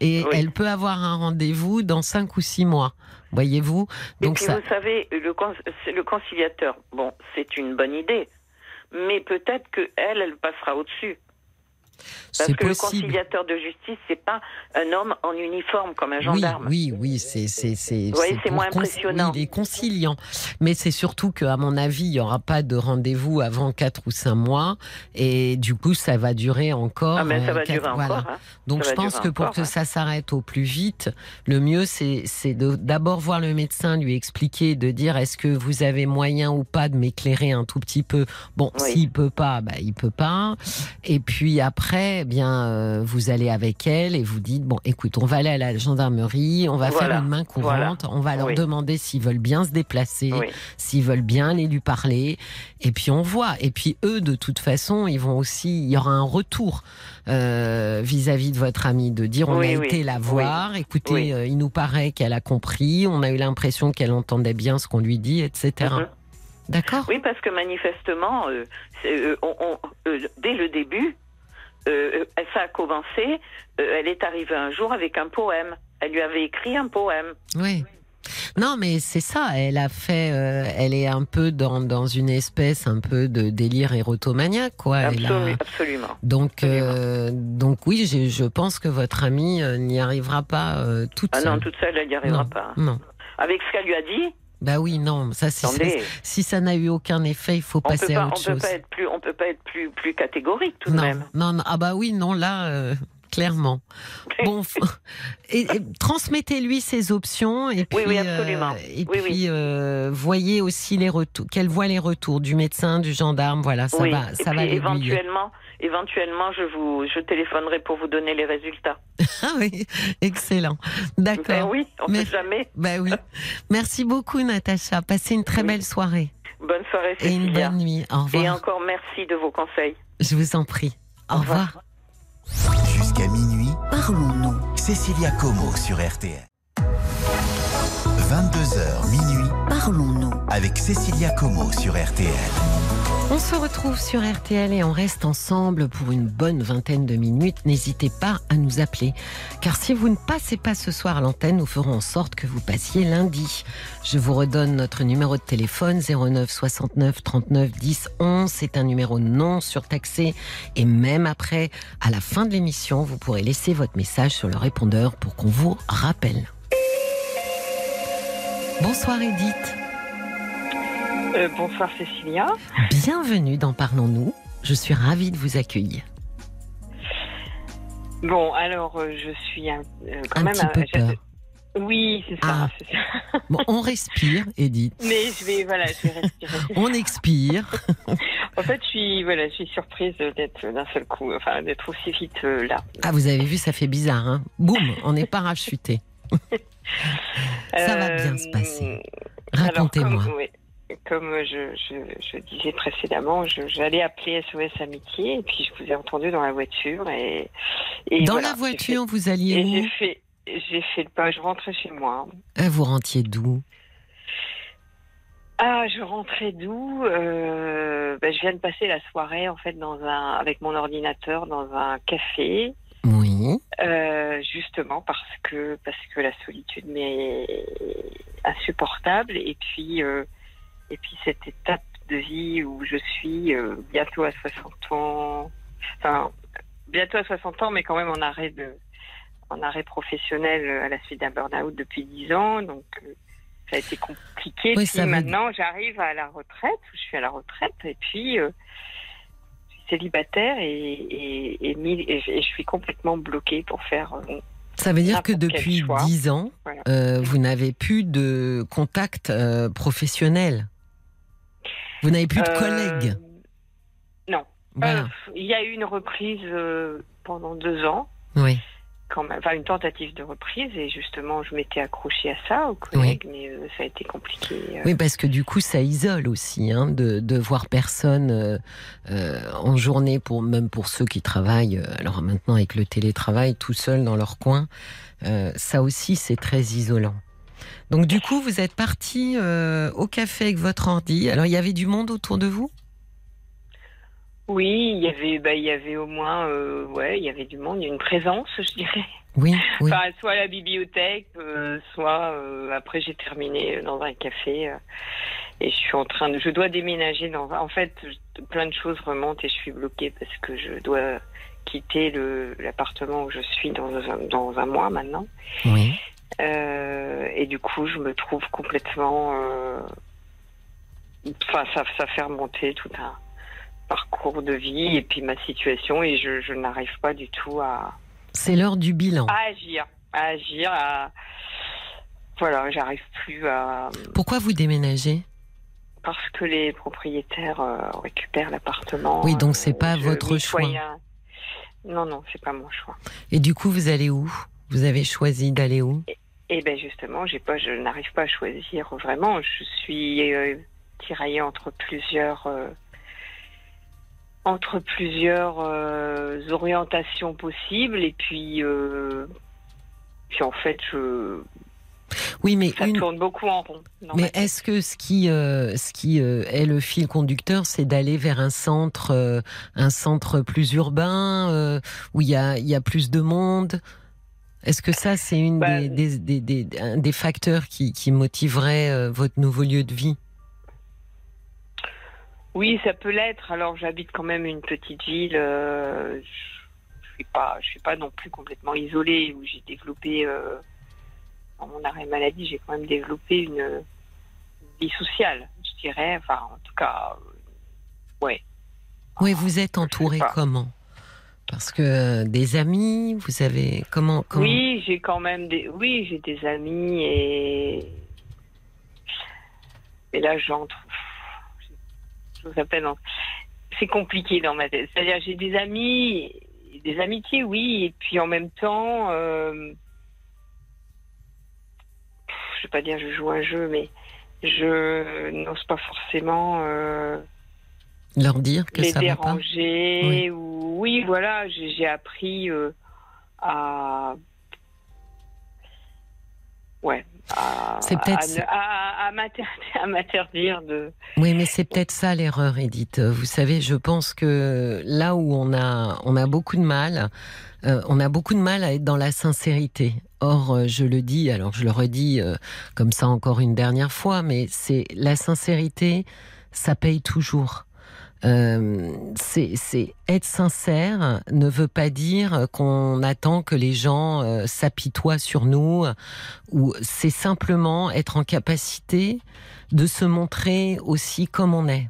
et Oui. elle peut avoir un rendez-vous dans cinq ou six mois. Voyez-vous, Et donc puis ça. vous savez, le, con- le conciliateur, bon, c'est une bonne idée, mais peut-être que elle, elle passera au-dessus. Parce C'est que le conciliateur de justice, c'est pas un homme en uniforme comme un Oui, gendarme. oui, oui, c'est c'est c'est. C'est pour moins impressionnant. Oui, il est conciliant, mais c'est surtout qu'à mon avis, il y aura pas de rendez-vous avant quatre ou cinq mois, et du coup, ça va durer encore. Ah, mais ça euh, va durer voilà. encore. hein. Donc, Ça je pense que pour encore, que hein. ça s'arrête au plus vite, le mieux, c'est c'est d'abord voir le médecin, lui expliquer, de dire est-ce que vous avez moyen ou pas de m'éclairer un tout petit peu? Bon, Oui. s'il peut pas, bah il peut pas. Et puis après, eh bien, euh, vous allez avec elle et vous dites bon, écoute, on va aller à la gendarmerie, on va Voilà. faire une main courante, on va leur Oui. demander s'ils veulent bien se déplacer, Oui. s'ils veulent bien aller lui parler, et puis on voit. Et puis eux, de toute façon, ils vont aussi, il y aura un retour euh, vis-à-vis de votre amie, de dire on Oui, a été la voir, écoutez, euh, il nous paraît qu'elle a compris, on a eu l'impression qu'elle entendait bien ce qu'on lui dit, etc. Mhm. D'accord? Oui, parce que manifestement, euh, c'est, euh, on- on- euh, dès le début, euh, euh, ça a commencé. euh, elle est arrivée un jour avec un poème. Elle lui avait écrit un poème. Oui. Non, mais c'est ça. Elle a fait. euh, elle est un peu dans, dans une espèce un peu de délire érotomaniaque, quoi. Elle a- Absolu- absolument. Donc, euh, donc oui, je pense que votre amie n'y arrivera pas euh, toute Ah seule. non, toute seule, elle n'y arrivera Non. pas. Non. Avec ce qu'elle lui a dit, Bah oui, non. Ça, si, attendez, si ça n'a eu aucun effet, il faut on passer peut pas, à on autre peut chose. pas être plus, on peut pas être plus, plus catégorique tout de non, même. non, non. Ah bah oui, non, là, euh, clairement. Bon, <laughs> et, et transmettez-lui ses options et puis, Oui, oui, absolument. euh, et Oui, puis euh, voyez aussi les retours, qu'elle voit les retours du médecin, du gendarme. Voilà, ça va, Et ça va puis éventuellement, éventuellement, je vous, je téléphonerai pour vous donner les résultats. <laughs> Ah oui, excellent. Ben D'accord. oui, on sait jamais. Bah oui. <laughs> Merci beaucoup, Natacha. Passez une très belle soirée Bonne soirée, et une Cécilia. bonne nuit. Au revoir. Et encore merci de vos conseils. Je vous en prie. Au Au revoir. revoir. Jusqu'à minuit, Parlons-nous. Cécilia Como sur RTL. 22h minuit Parlons-nous. avec Cécilia Como sur RTL. On se retrouve sur RTL et on reste ensemble pour une bonne vingtaine de minutes. N'hésitez pas à nous appeler. Car si vous ne passez pas ce soir à l'antenne, nous ferons en sorte que vous passiez lundi. Je vous redonne notre numéro de téléphone 09 69 39 10 11. C'est un numéro non surtaxé. Et même après, à la fin de l'émission, vous pourrez laisser votre message sur le répondeur pour qu'on vous rappelle. Bonsoir Edith. Euh, bonsoir Cécilia. Bienvenue dans Parlons-nous. Je suis ravie de vous accueillir. Bon, alors euh, je suis un, euh, quand Un même petit peu peur. Oui, c'est ça. Ah. c'est ça. <laughs> Bon, on respire, Edith. Mais je vais, voilà, je vais respirer. <laughs> On expire. <laughs> En fait, je suis, voilà, je suis surprise d'être d'un seul coup, enfin, d'être aussi vite euh, là. Ah, vous avez vu, ça fait bizarre, hein Boum, on est parachuté. Ça va bien se passer. Racontez-moi. oui, comme je, je, je disais précédemment, j'allais appeler SOS Amitié et puis je vous ai entendu dans la voiture et, et Dans voilà, la voiture, vous fait- alliez et j'ai fait, j'ai fait le pas. Je rentrais chez moi. Ah, Vous rentiez d'où? Ah, je rentrais d'où? Euh, ben, Je viens de passer la soirée en fait dans un avec mon ordinateur dans un café, Oui. euh, justement parce que parce que la solitude m'est insupportable et puis euh, et puis cette étape de vie où je suis euh, bientôt à 60 ans, enfin bientôt à 60 ans, mais quand même en arrêt de, en arrêt professionnel euh, à la suite d'un burn-out depuis 10 ans. Donc, euh, ça a été compliqué. Oui, puis veut- maintenant, j'arrive à la retraite. Je suis à la retraite et puis euh, je suis célibataire et, et, et, mis- et je- suis complètement bloquée pour faire. Ça veut dire que depuis choix. 10 ans, Voilà. euh, vous n'avez plus de contact euh, professionnel. Vous n'avez plus de euh, collègues. Non. Voilà. Euh, il y a eu une reprise euh, pendant deux ans. oui. quand même, enfin une tentative de reprise et justement je m'étais accrochée à ça aux collègues mais euh, ça a été compliqué. euh. Oui, parce que du coup, ça isole aussi, hein, de, de voir personne euh, en journée, pour, même pour ceux qui travaillent, alors maintenant avec le télétravail, tout seul dans leur coin, ça aussi, c'est très isolant. Donc du coup, vous êtes parti euh, au café avec votre ordi. Alors, il y avait du monde autour de vous? Oui, il y avait bah, il y avait au moins euh, ouais, il y avait du monde, il y a une présence, je dirais. Oui, <laughs> oui. Enfin, soit à la bibliothèque, euh, soit après j'ai terminé dans un café et je suis en train de je dois déménager dans en fait plein de choses remontent et je suis bloquée parce que je dois quitter l'appartement où je suis dans un, dans un mois maintenant. oui. Euh, et du coup, je me trouve complètement. euh, Enfin, ça, ça fait remonter tout un parcours de vie et puis ma situation, et je, je n'arrive pas du tout à, C'est l'heure du bilan. à agir. À agir, à. Voilà, j'arrive plus à. Pourquoi vous déménagez? Parce que les propriétaires euh, récupèrent l'appartement. Oui, donc c'est pas votre m'y choix. Non, non, c'est pas mon choix. Et du coup, vous allez où? Vous avez choisi d'aller où? Et ben justement, j'ai pas, je n'arrive pas à choisir vraiment. Je suis euh, tiraillée entre plusieurs, euh, entre plusieurs euh, orientations possibles, et puis, puis en fait, je, Oui, mais ça une, tourne beaucoup en rond. Mais est-ce que ce qui, euh, ce qui euh, est le fil conducteur, c'est d'aller vers un centre, euh, un centre plus urbain où il y a, il y a plus de monde? Est-ce que ça, c'est une Bah, des, des, des, des- un des facteurs qui, qui motiverait euh, votre nouveau lieu de vie? Oui, ça peut l'être. Alors, j'habite quand même une petite ville. euh, je suis pas, je suis pas non plus complètement isolée. Où j'ai développé, euh, dans mon arrêt maladie, j'ai quand même développé une, une vie sociale, je dirais. Enfin, en tout cas, euh, ouais. Oui, vous êtes entouré pas. comment? Parce que euh, des amis, vous avez comment, comment? Oui, j'ai quand même des, oui, j'ai des amis et et là j'entre. Je vous appelle. C'est compliqué dans ma tête. C'est-à-dire j'ai des amis, des amitiés, oui, et puis en même temps, euh, je vais pas dire je joue un jeu, mais je n'ose pas forcément. euh, leur dire que les ça va pas ou oui voilà j'ai appris euh, à ouais à, C'est peut-être à, m'interdire de Oui, mais c'est peut-être ça l'erreur, Edith. Vous savez, je pense que là où on a, on a beaucoup de mal, euh, on a beaucoup de mal à être dans la sincérité. Or, euh, je le dis, alors je le redis euh, comme ça encore une dernière fois, mais c'est la sincérité, ça paye toujours. Euh, c'est être sincère ne veut pas dire qu'on attend que les gens euh, s'apitoient sur nous ou c'est simplement être en capacité de se montrer aussi comme on est.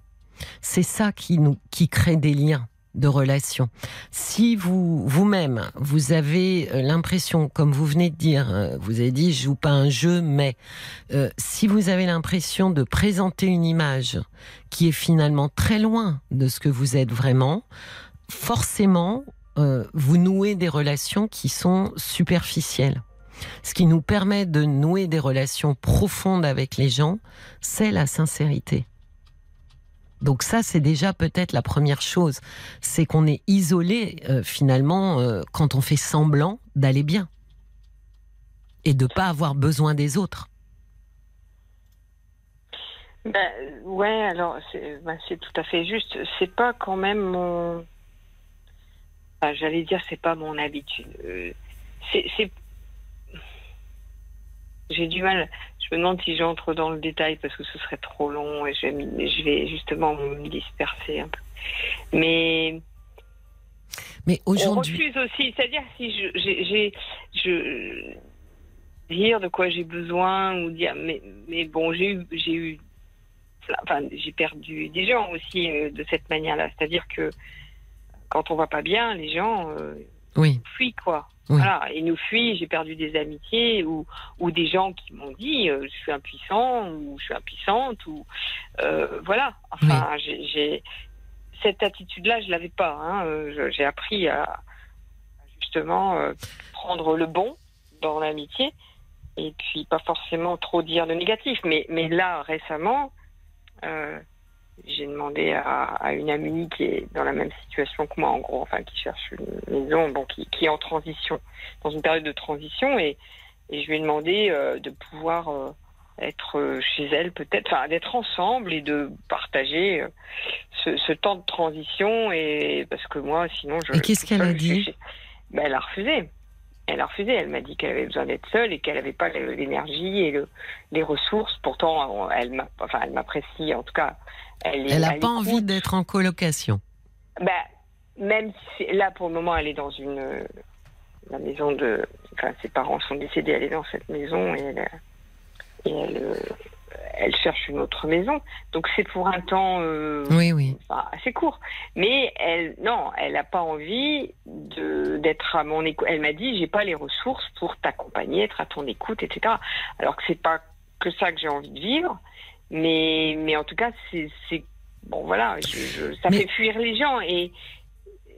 C'est ça qui nous qui crée des liens de relations. Si vous vous-même vous avez euh, l'impression, comme vous venez de dire, euh, vous avez dit je joue pas un jeu, mais euh, si vous avez l'impression de présenter une image qui est finalement très loin de ce que vous êtes vraiment, forcément vous nouez des relations qui sont superficielles. Ce qui nous permet de nouer des relations profondes avec les gens, c'est la sincérité. Donc ça, c'est déjà peut-être la première chose. C'est qu'on est isolé euh, finalement euh, quand on fait semblant d'aller bien et de pas avoir besoin des autres. ben, ouais alors c'est ben, tout à fait juste c'est pas quand même mon j'allais dire c'est pas mon habitude Euh, c'est j'ai du mal je me demande si j'entre dans le détail parce que ce serait trop long et je vais, je vais justement me disperser un peu. Mais Mais On aujourd'hui, refuse aussi, c'est-à-dire si je, j'ai, j'ai- je dire de quoi j'ai besoin ou dire, mais, mais bon, j'ai eu, j'ai eu, enfin, j'ai perdu des gens aussi euh, de cette manière-là. C'est-à-dire que quand on va pas bien, les gens euh, oui, fuient quoi. Oui. Voilà, ils nous fuient. J'ai perdu des amitiés ou, ou des gens qui m'ont dit euh, je suis impuissant ou je suis impuissante ou euh, voilà. Enfin, j'ai, j'ai- cette attitude-là, je l'avais pas. hein. Euh, J'ai appris à justement euh, prendre le bon dans l'amitié et puis pas forcément trop dire le négatif. Mais, mais là, récemment, j'ai demandé à, à une amie qui est dans la même situation que moi, en gros, enfin qui cherche une maison, bon, qui, qui est en transition, dans une période de transition, et, et je lui ai demandé euh, de pouvoir euh, être euh, chez elle, peut-être, enfin d'être ensemble et de partager euh, ce, ce temps de transition, et parce que moi, sinon, je. Et qu'est-ce qu'elle a je dit? Ben, Elle a refusé. Elle a refusé. Elle m'a dit qu'elle avait besoin d'être seule et qu'elle n'avait pas l'énergie et le, les ressources. Pourtant, elle m'a, enfin, elle m'apprécie. En tout cas, elle n'a pas envie d'être en colocation. Bah, même si là, pour le moment, elle est dans une la maison de. Enfin, ses parents sont décédés. Elle est dans cette maison et elle, et elle, euh, elle cherche une autre maison. Donc c'est pour un temps. euh, Oui, oui. enfin, assez court. Mais elle, non, elle n'a pas envie d'être à mon écoute. Elle m'a dit, j'ai pas les ressources pour t'accompagner, être à ton écoute, etc. Alors que c'est pas que ça que j'ai envie de vivre, mais mais en tout cas, c'est c'est bon, voilà, je, je- ça Mais- fait fuir les gens et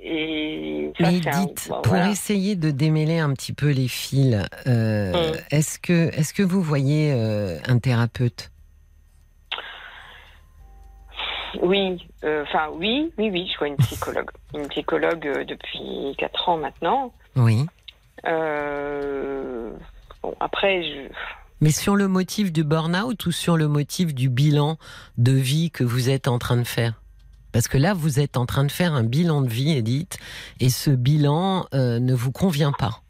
et ça, Mais c'est un- dites, bon, pour voilà. essayer de démêler un petit peu les fils, euh, Mm. est-ce que, est que vous voyez euh, un thérapeute? Oui, euh, enfin oui, oui, oui, je vois une psychologue, <laughs> une psychologue euh, depuis quatre ans maintenant. Oui. Euh, bon, après, je, Mais sur le motif du burn-out ou sur le motif du bilan de vie que vous êtes en train de faire? Parce que là, vous êtes en train de faire un bilan de vie, Edith, et ce bilan euh, ne vous convient pas.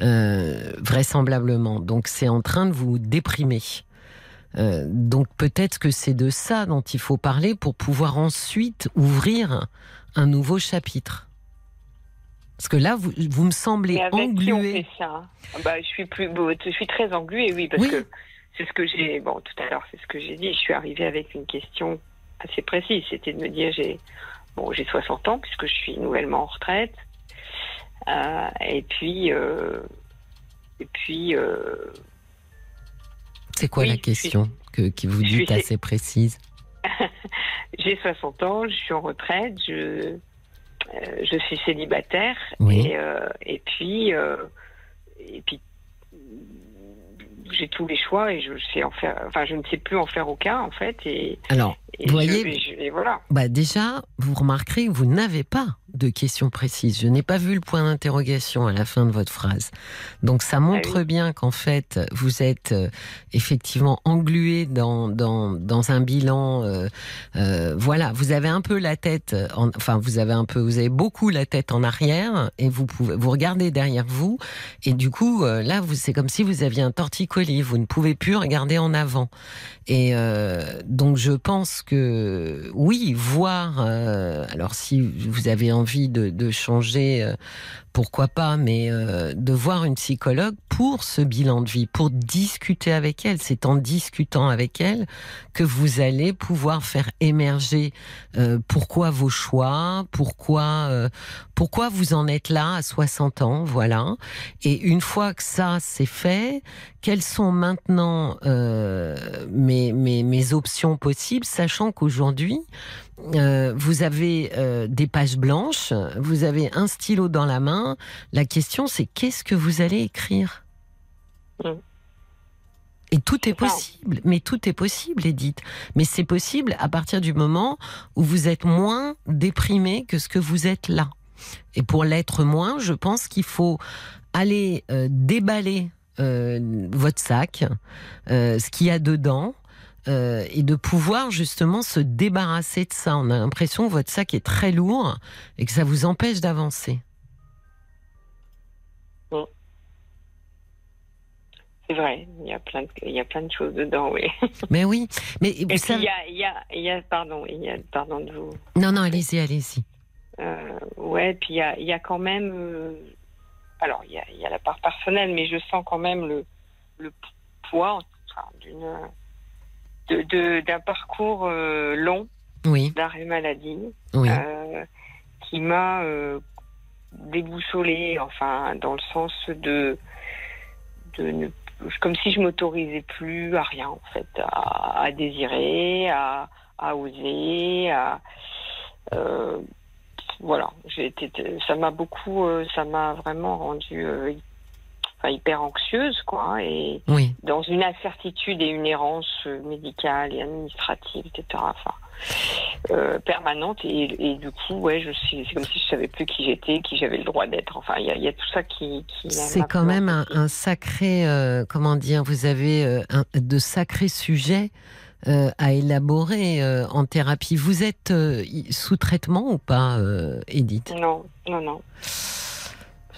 Euh, vraisemblablement. Donc c'est en train de vous déprimer. Euh, donc peut-être que c'est de ça dont il faut parler pour pouvoir ensuite ouvrir un nouveau chapitre. Parce que là, vous, vous me semblez avec qui on englué. fait ça? Hein bah, je suis plus, je suis très engluée, oui, parce Oui. que c'est ce que j'ai, bon, tout à l'heure, c'est ce que j'ai dit. Je suis arrivée avec une question assez précise. C'était de me dire, j'ai, bon, j'ai 60 ans puisque je suis nouvellement en retraite, Euh, et puis, euh, et puis, euh, C'est quoi Oui, la question que, qui vous dites assez précise? <laughs> J'ai 60 ans, je suis en retraite, je, je suis célibataire, Oui. et, et puis, et puis, j'ai tous les choix et je sais en faire, enfin, je ne sais plus en faire aucun en fait, et, Alors, et Vous voyez- je- et je- et voilà. bah déjà, vous remarquerez que vous n'avez pas de questions précises. Je n'ai pas vu le point d'interrogation à la fin de votre phrase. Donc ça montre Ah oui. bien qu'en fait, vous êtes euh, effectivement englué dans, dans, dans un bilan. euh, euh, voilà, vous avez un peu la tête, en- enfin vous avez un peu, vous avez beaucoup la tête en arrière et vous pouvez vous regardez derrière vous et du coup là, vous c'est comme si vous aviez un torticolis. Vous ne pouvez plus regarder en avant. Et euh, donc je pense que oui, voir. alors si vous avez envie de, changer, euh, pourquoi pas, mais euh, de voir une psychologue pour ce bilan de vie, pour discuter avec elle. C'est en discutant avec elle que vous allez pouvoir faire émerger euh, pourquoi vos choix, pourquoi pourquoi vous en êtes là à 60 ans, voilà. Et une fois que ça c'est fait, quelles sont maintenant mes, mes, mes options possibles, sachant qu'aujourd'hui, euh, vous avez euh, des pages blanches, vous avez un stylo dans la main. La question, c'est qu'est-ce que vous allez écrire? Mm. Et tout est possible, mais tout est possible, Edith. Mais c'est possible à partir du moment où vous êtes moins déprimé que ce que vous êtes là. Et pour l'être moins, je pense qu'il faut aller euh, déballer euh, votre sac, euh, ce qu'il y a dedans, euh, et de pouvoir justement se débarrasser de ça. On a l'impression que votre sac est très lourd et que ça vous empêche d'avancer. C'est vrai, il y a plein de, il y a plein de choses dedans, oui. Mais oui, mais vous savez... y a, il y a, il y a, pardon, il y a, pardon de vous. Non, non, allez-y, allez-y. Euh, ouais, puis il y a, y a, quand même. euh, alors, il y a, il y a la part personnelle, mais je sens quand même le, le poids enfin, d'une de- de- d'un parcours euh, long Oui, d'arrêt maladie oui. euh, qui m'a euh, déboussolée, enfin, dans le sens de, de ne, comme si je m'autorisais plus à rien, en fait, à, à désirer, à, à oser, à, euh, voilà, j'ai été, ça m'a beaucoup, euh, ça m'a vraiment rendue euh, enfin, hyper anxieuse, quoi, et Oui. dans une incertitude et une errance euh, médicale et administrative, etc. Enfin, euh, permanente. Et, et du coup, ouais, je suis, c'est comme si je savais plus qui j'étais, qui j'avais le droit d'être. Enfin, il y, a- il y a tout ça qui. qui C'est quand même un, sacré, euh, comment dire, vous avez un- de sacrés sujets euh, à élaborer euh, en thérapie. Vous êtes euh, sous traitement ou pas, Edith? Non, non, non.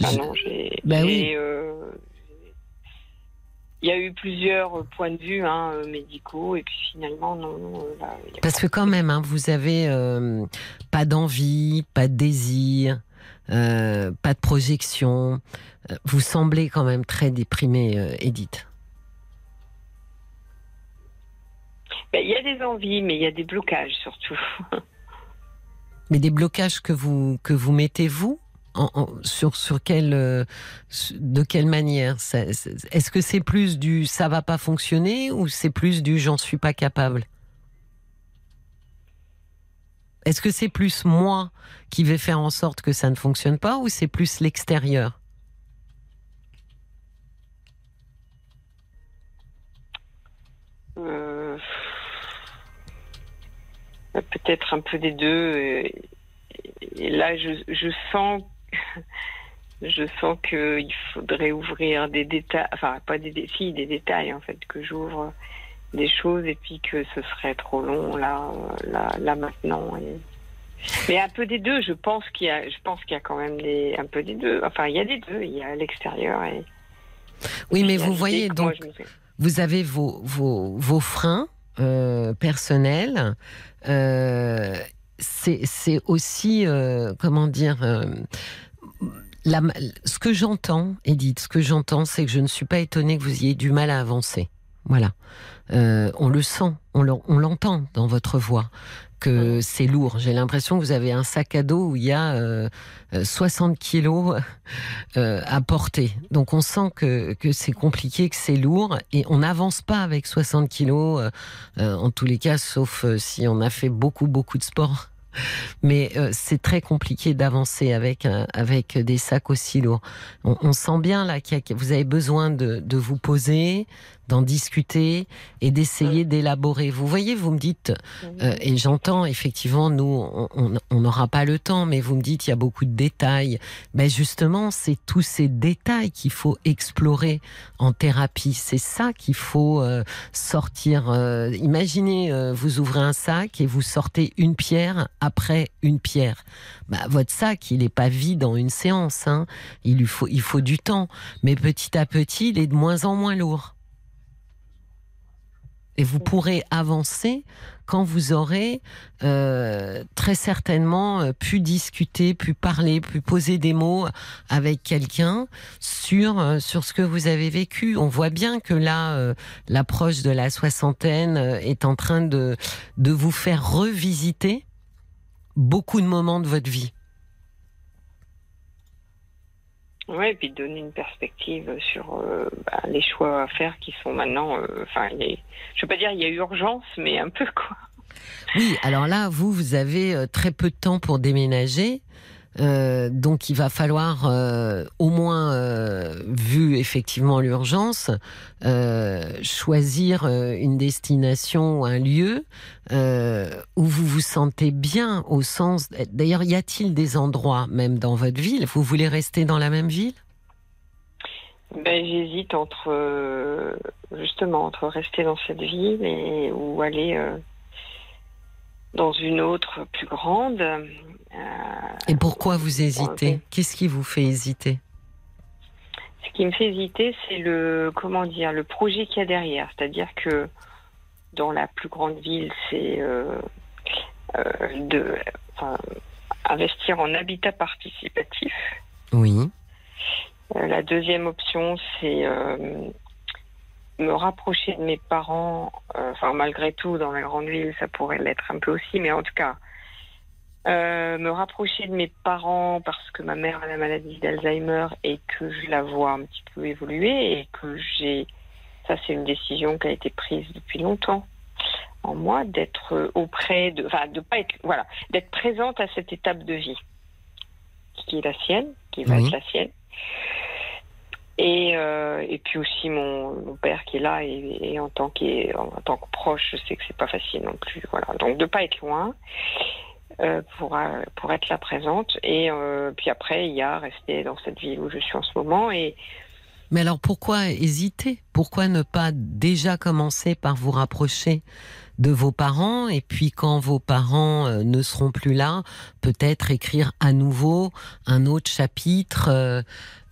Ah non, j'ai. Bah oui. euh, il y a eu plusieurs points de vue hein, euh, médicaux et puis finalement non. non, euh, là, Parce que quand même, hein, vous avez euh, pas d'envie, pas de désir, euh, pas de projection. Vous semblez quand même très déprimée, Edith. Ben, il y a des envies, mais il y a des blocages surtout. <laughs> Mais des blocages que vous que vous mettez vous sur sur quelle euh, de quelle manière? Est-ce que c'est plus du ça va pas fonctionner ou c'est plus du j'en suis pas capable Est-ce que c'est plus moi qui vais faire en sorte que ça ne fonctionne pas ou c'est plus l'extérieur? Euh, Peut-être un peu des deux. Là, je sens, <laughs> je sens qu'il faudrait ouvrir des détails, enfin pas des, dé- si, des détails en fait, que j'ouvre des choses et puis que ce serait trop long là, euh, là, là maintenant. Et- Mais un peu des deux. Je pense qu'il y a, je pense qu'il y a quand même des, un peu des deux. Enfin, il y a des deux. Il y a l'extérieur et. Oui, mais vous voyez donc me vous avez vos, vos, vos freins euh, personnels. Euh, c'est aussi, euh, comment dire, euh, ce que j'entends, Edith, ce que j'entends, c'est que je ne suis pas étonnée que vous ayez du mal à avancer. Voilà. Euh, on le sent, on l'entend dans votre voix que c'est lourd. J'ai l'impression que vous avez un sac à dos où il y a euh, euh, 60 kilos euh, à porter. Donc on sent que, que c'est compliqué, que c'est lourd et on n'avance pas avec 60 kilos, euh, euh, en tous les cas, sauf euh, si on a fait beaucoup, beaucoup de sport. Mais euh, c'est très compliqué d'avancer avec, avec des sacs aussi lourds. On, on sent bien là que vous avez besoin de, de vous poser, d'en discuter et d'essayer d'élaborer. Vous voyez, vous me dites, euh, et j'entends effectivement, nous, on- n'aura pas le temps, mais vous me dites, il y a beaucoup de détails. Ben justement, c'est tous ces détails qu'il faut explorer en thérapie. C'est ça qu'il faut euh, sortir. euh, imaginez, euh, vous ouvrez un sac et vous sortez une pierre après une pierre. Bah, votre sac, il n'est pas vide en une séance. Hein. Il lui faut, il faut du temps, mais petit à petit, il est de moins en moins lourd. Et vous pourrez avancer quand vous aurez euh, très certainement euh, pu discuter, pu parler, pu poser des mots avec quelqu'un sur euh, sur ce que vous avez vécu. On voit bien que là, euh, l'approche de la soixantaine est en train de de vous faire revisiter beaucoup de moments de votre vie. Ouais, et puis donner une perspective sur euh, bah, les choix à faire qui sont maintenant. euh, Enfin, a- je veux pas dire il y a urgence, mais un peu quoi. Oui, alors là, vous, vous avez euh, très peu de temps pour déménager. Euh, donc il va falloir euh, au moins, euh, vu effectivement l'urgence, choisir une destination ou un lieu où vous vous sentez bien au sens... D'ailleurs, y a-t-il des endroits même dans votre ville? Vous voulez rester dans la même ville? Ben, j'hésite entre justement entre rester dans cette ville et ou aller dans une autre plus grande. Euh, Et pourquoi vous hésitez. Qu'est-ce qui vous fait hésiter Ce qui me fait hésiter, c'est le comment dire le projet qu'il y a derrière. C'est-à-dire que dans la plus grande ville, c'est euh, euh, de enfin, investir en habitat participatif. Oui. Euh, la deuxième option, c'est euh, me rapprocher de mes parents. euh, Enfin, malgré tout, dans la grande ville, ça pourrait l'être un peu aussi, mais en tout cas, euh, me rapprocher de mes parents parce que ma mère a la maladie d'Alzheimer et que je la vois un petit peu évoluer et que j'ai, ça c'est une décision qui a été prise depuis longtemps en moi d'être auprès de, enfin de pas être, voilà, d'être présente à cette étape de vie qui est la sienne, qui va Oui. être la sienne. Et, euh, et puis aussi mon, mon père qui est là et, et en tant qu'est- en tant que proche, je sais que c'est pas facile non plus. Voilà, donc de pas être loin pour euh, pour être là présente. Et euh, puis après, il y a rester dans cette ville où je suis en ce moment et Mais alors pourquoi hésiter? Pourquoi ne pas déjà commencer par vous rapprocher de vos parents. Et puis quand vos parents euh, ne seront plus là, peut-être écrire à nouveau un autre chapitre euh,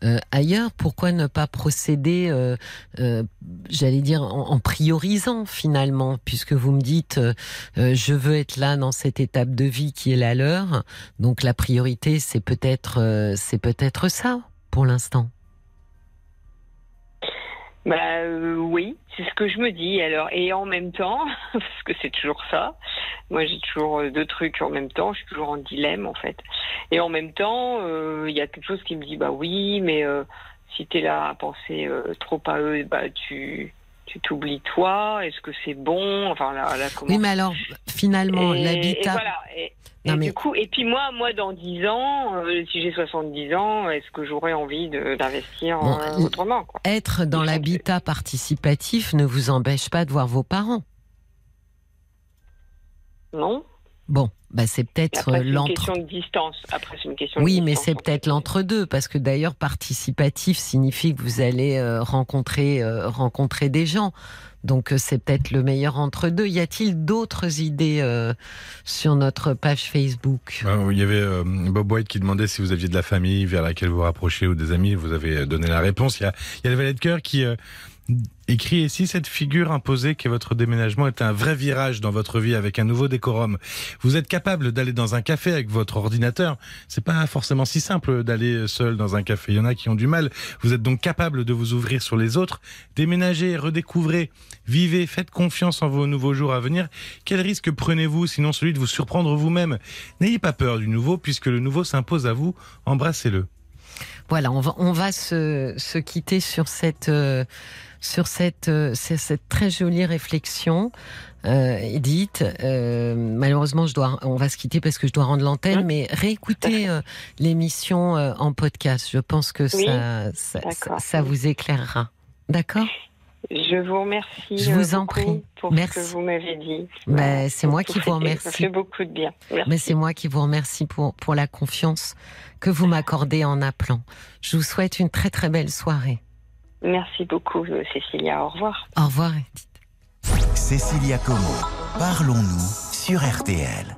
euh, ailleurs. Pourquoi ne pas procéder, euh, euh, j'allais dire, en, en priorisant finalement, puisque vous me dites, euh, je veux être là dans cette étape de vie qui est la leur, donc la priorité c'est peut-être, c'est peut-être ça pour l'instant. Bah euh, oui, c'est ce que je me dis. Alors et en même temps, <laughs> parce que c'est toujours ça. Moi, j'ai toujours euh, deux trucs en même temps. Je suis toujours en dilemme en fait. Et en même temps, euh, il y a quelque chose qui me dit bah oui, mais euh, si t'es là à penser euh, trop à eux, bah tu tu t'oublies toi. Est-ce que c'est bon Enfin là, là comment Oui, mais alors finalement, et l'habitat. voilà. Et, Non, et mais- du coup, et puis moi, moi, dans 10 ans, euh, si j'ai 70 ans, est-ce que j'aurais envie d'investir Bon, euh, autrement quoi? Être dans l'habitat participatif ne vous empêche pas de voir vos parents. Non Bon, bah c'est peut-être c'est une l'entre. question de distance. Après, c'est une question de Oui, mais c'est peut-être l'entre-deux, parce que d'ailleurs, participatif signifie que vous allez euh, rencontrer, euh, rencontrer des gens. Donc, euh, c'est peut-être le meilleur entre deux. Y a-t-il d'autres idées euh, sur notre page Facebook? Euh, Il y avait euh, Bob White qui demandait si vous aviez de la famille vers laquelle vous rapprochez ou des amis. Vous avez euh, donné la réponse. Il y a, il y a le valet de cœur qui euh, écrit ici cette figure imposée qu'est votre déménagement est un vrai virage dans votre vie avec un nouveau décorum. Vous êtes capable d'aller dans un café avec votre ordinateur. C'est pas forcément si simple d'aller seul dans un café. Il y en a qui ont du mal. Vous êtes donc capable de vous ouvrir sur les autres. Déménagez, redécouvrez, vivez, faites confiance en vos nouveaux jours à venir. Quel risque prenez-vous sinon celui de vous surprendre vous-même? N'ayez pas peur du nouveau puisque le nouveau s'impose à vous. Embrassez-le. Voilà, on va, se quitter sur cette, euh, sur cette, euh, c'est- cette très jolie réflexion. Euh, Edith, euh, malheureusement, je dois, on va se quitter parce que je dois rendre l'antenne, mais réécoutez euh, l'émission en podcast. Je pense que Oui, ça, ça, d'accord. ça- ça vous éclairera. D'accord? Je vous remercie. Je vous en prie. Pour Merci. ce que vous m'avez dit. Ben, c'est moi qui vous remercie. Ça fait beaucoup de bien. Merci. Mais c'est moi qui vous remercie pour, pour la confiance que vous m'accordez en appelant. Je vous souhaite une très très belle soirée. Merci beaucoup, Cécilia. Au revoir. Au revoir. Edith. Cécilia Como, parlons-nous sur RTL.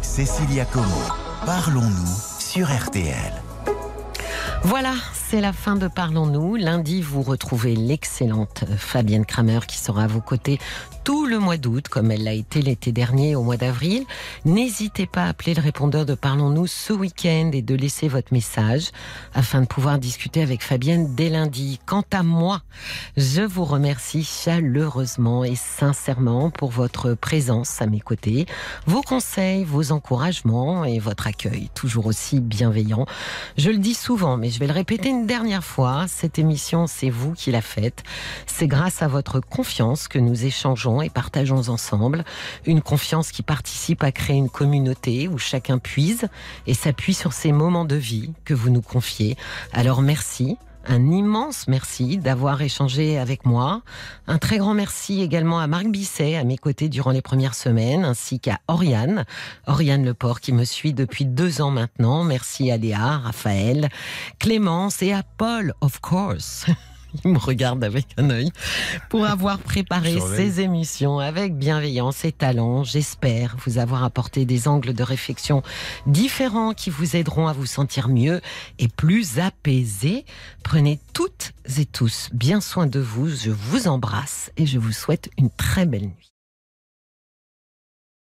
Cécilia Como, parlons-nous sur RTL. Voilà, c'est la fin de Parlons-nous. Lundi, vous retrouvez l'excellente Fabienne Kramer qui sera à vos côtés tout le mois d'août, comme elle l'a été l'été dernier au mois d'avril. N'hésitez pas à appeler le répondeur de Parlons-nous ce week-end et de laisser votre message afin de pouvoir discuter avec Fabienne dès lundi. Quant à moi, je vous remercie chaleureusement et sincèrement pour votre présence à mes côtés, vos conseils, vos encouragements et votre accueil, toujours aussi bienveillant. Je le dis souvent, mais je vais le répéter une dernière fois, cette émission, c'est vous qui la faites. C'est grâce à votre confiance que nous échangeons et partageons ensemble. Une confiance qui participe à créer une communauté où chacun puise et s'appuie sur ces moments de vie que vous nous confiez. Alors merci. Un immense merci d'avoir échangé avec moi. Un très grand merci également à Marc Bisset, à mes côtés durant les premières semaines, ainsi qu'à Oriane, Oriane Leport, qui me suit depuis deux ans maintenant. Merci à Léa, Raphaël, Clémence et à Paul, of course. <laughs> <laughs> Il me regarde avec un œil pour avoir préparé ces émissions avec bienveillance et talent. J'espère vous avoir apporté des angles de réflexion différents qui vous aideront à vous sentir mieux et plus apaisé. Prenez toutes et tous bien soin de vous. Je vous embrasse et je vous souhaite une très belle nuit.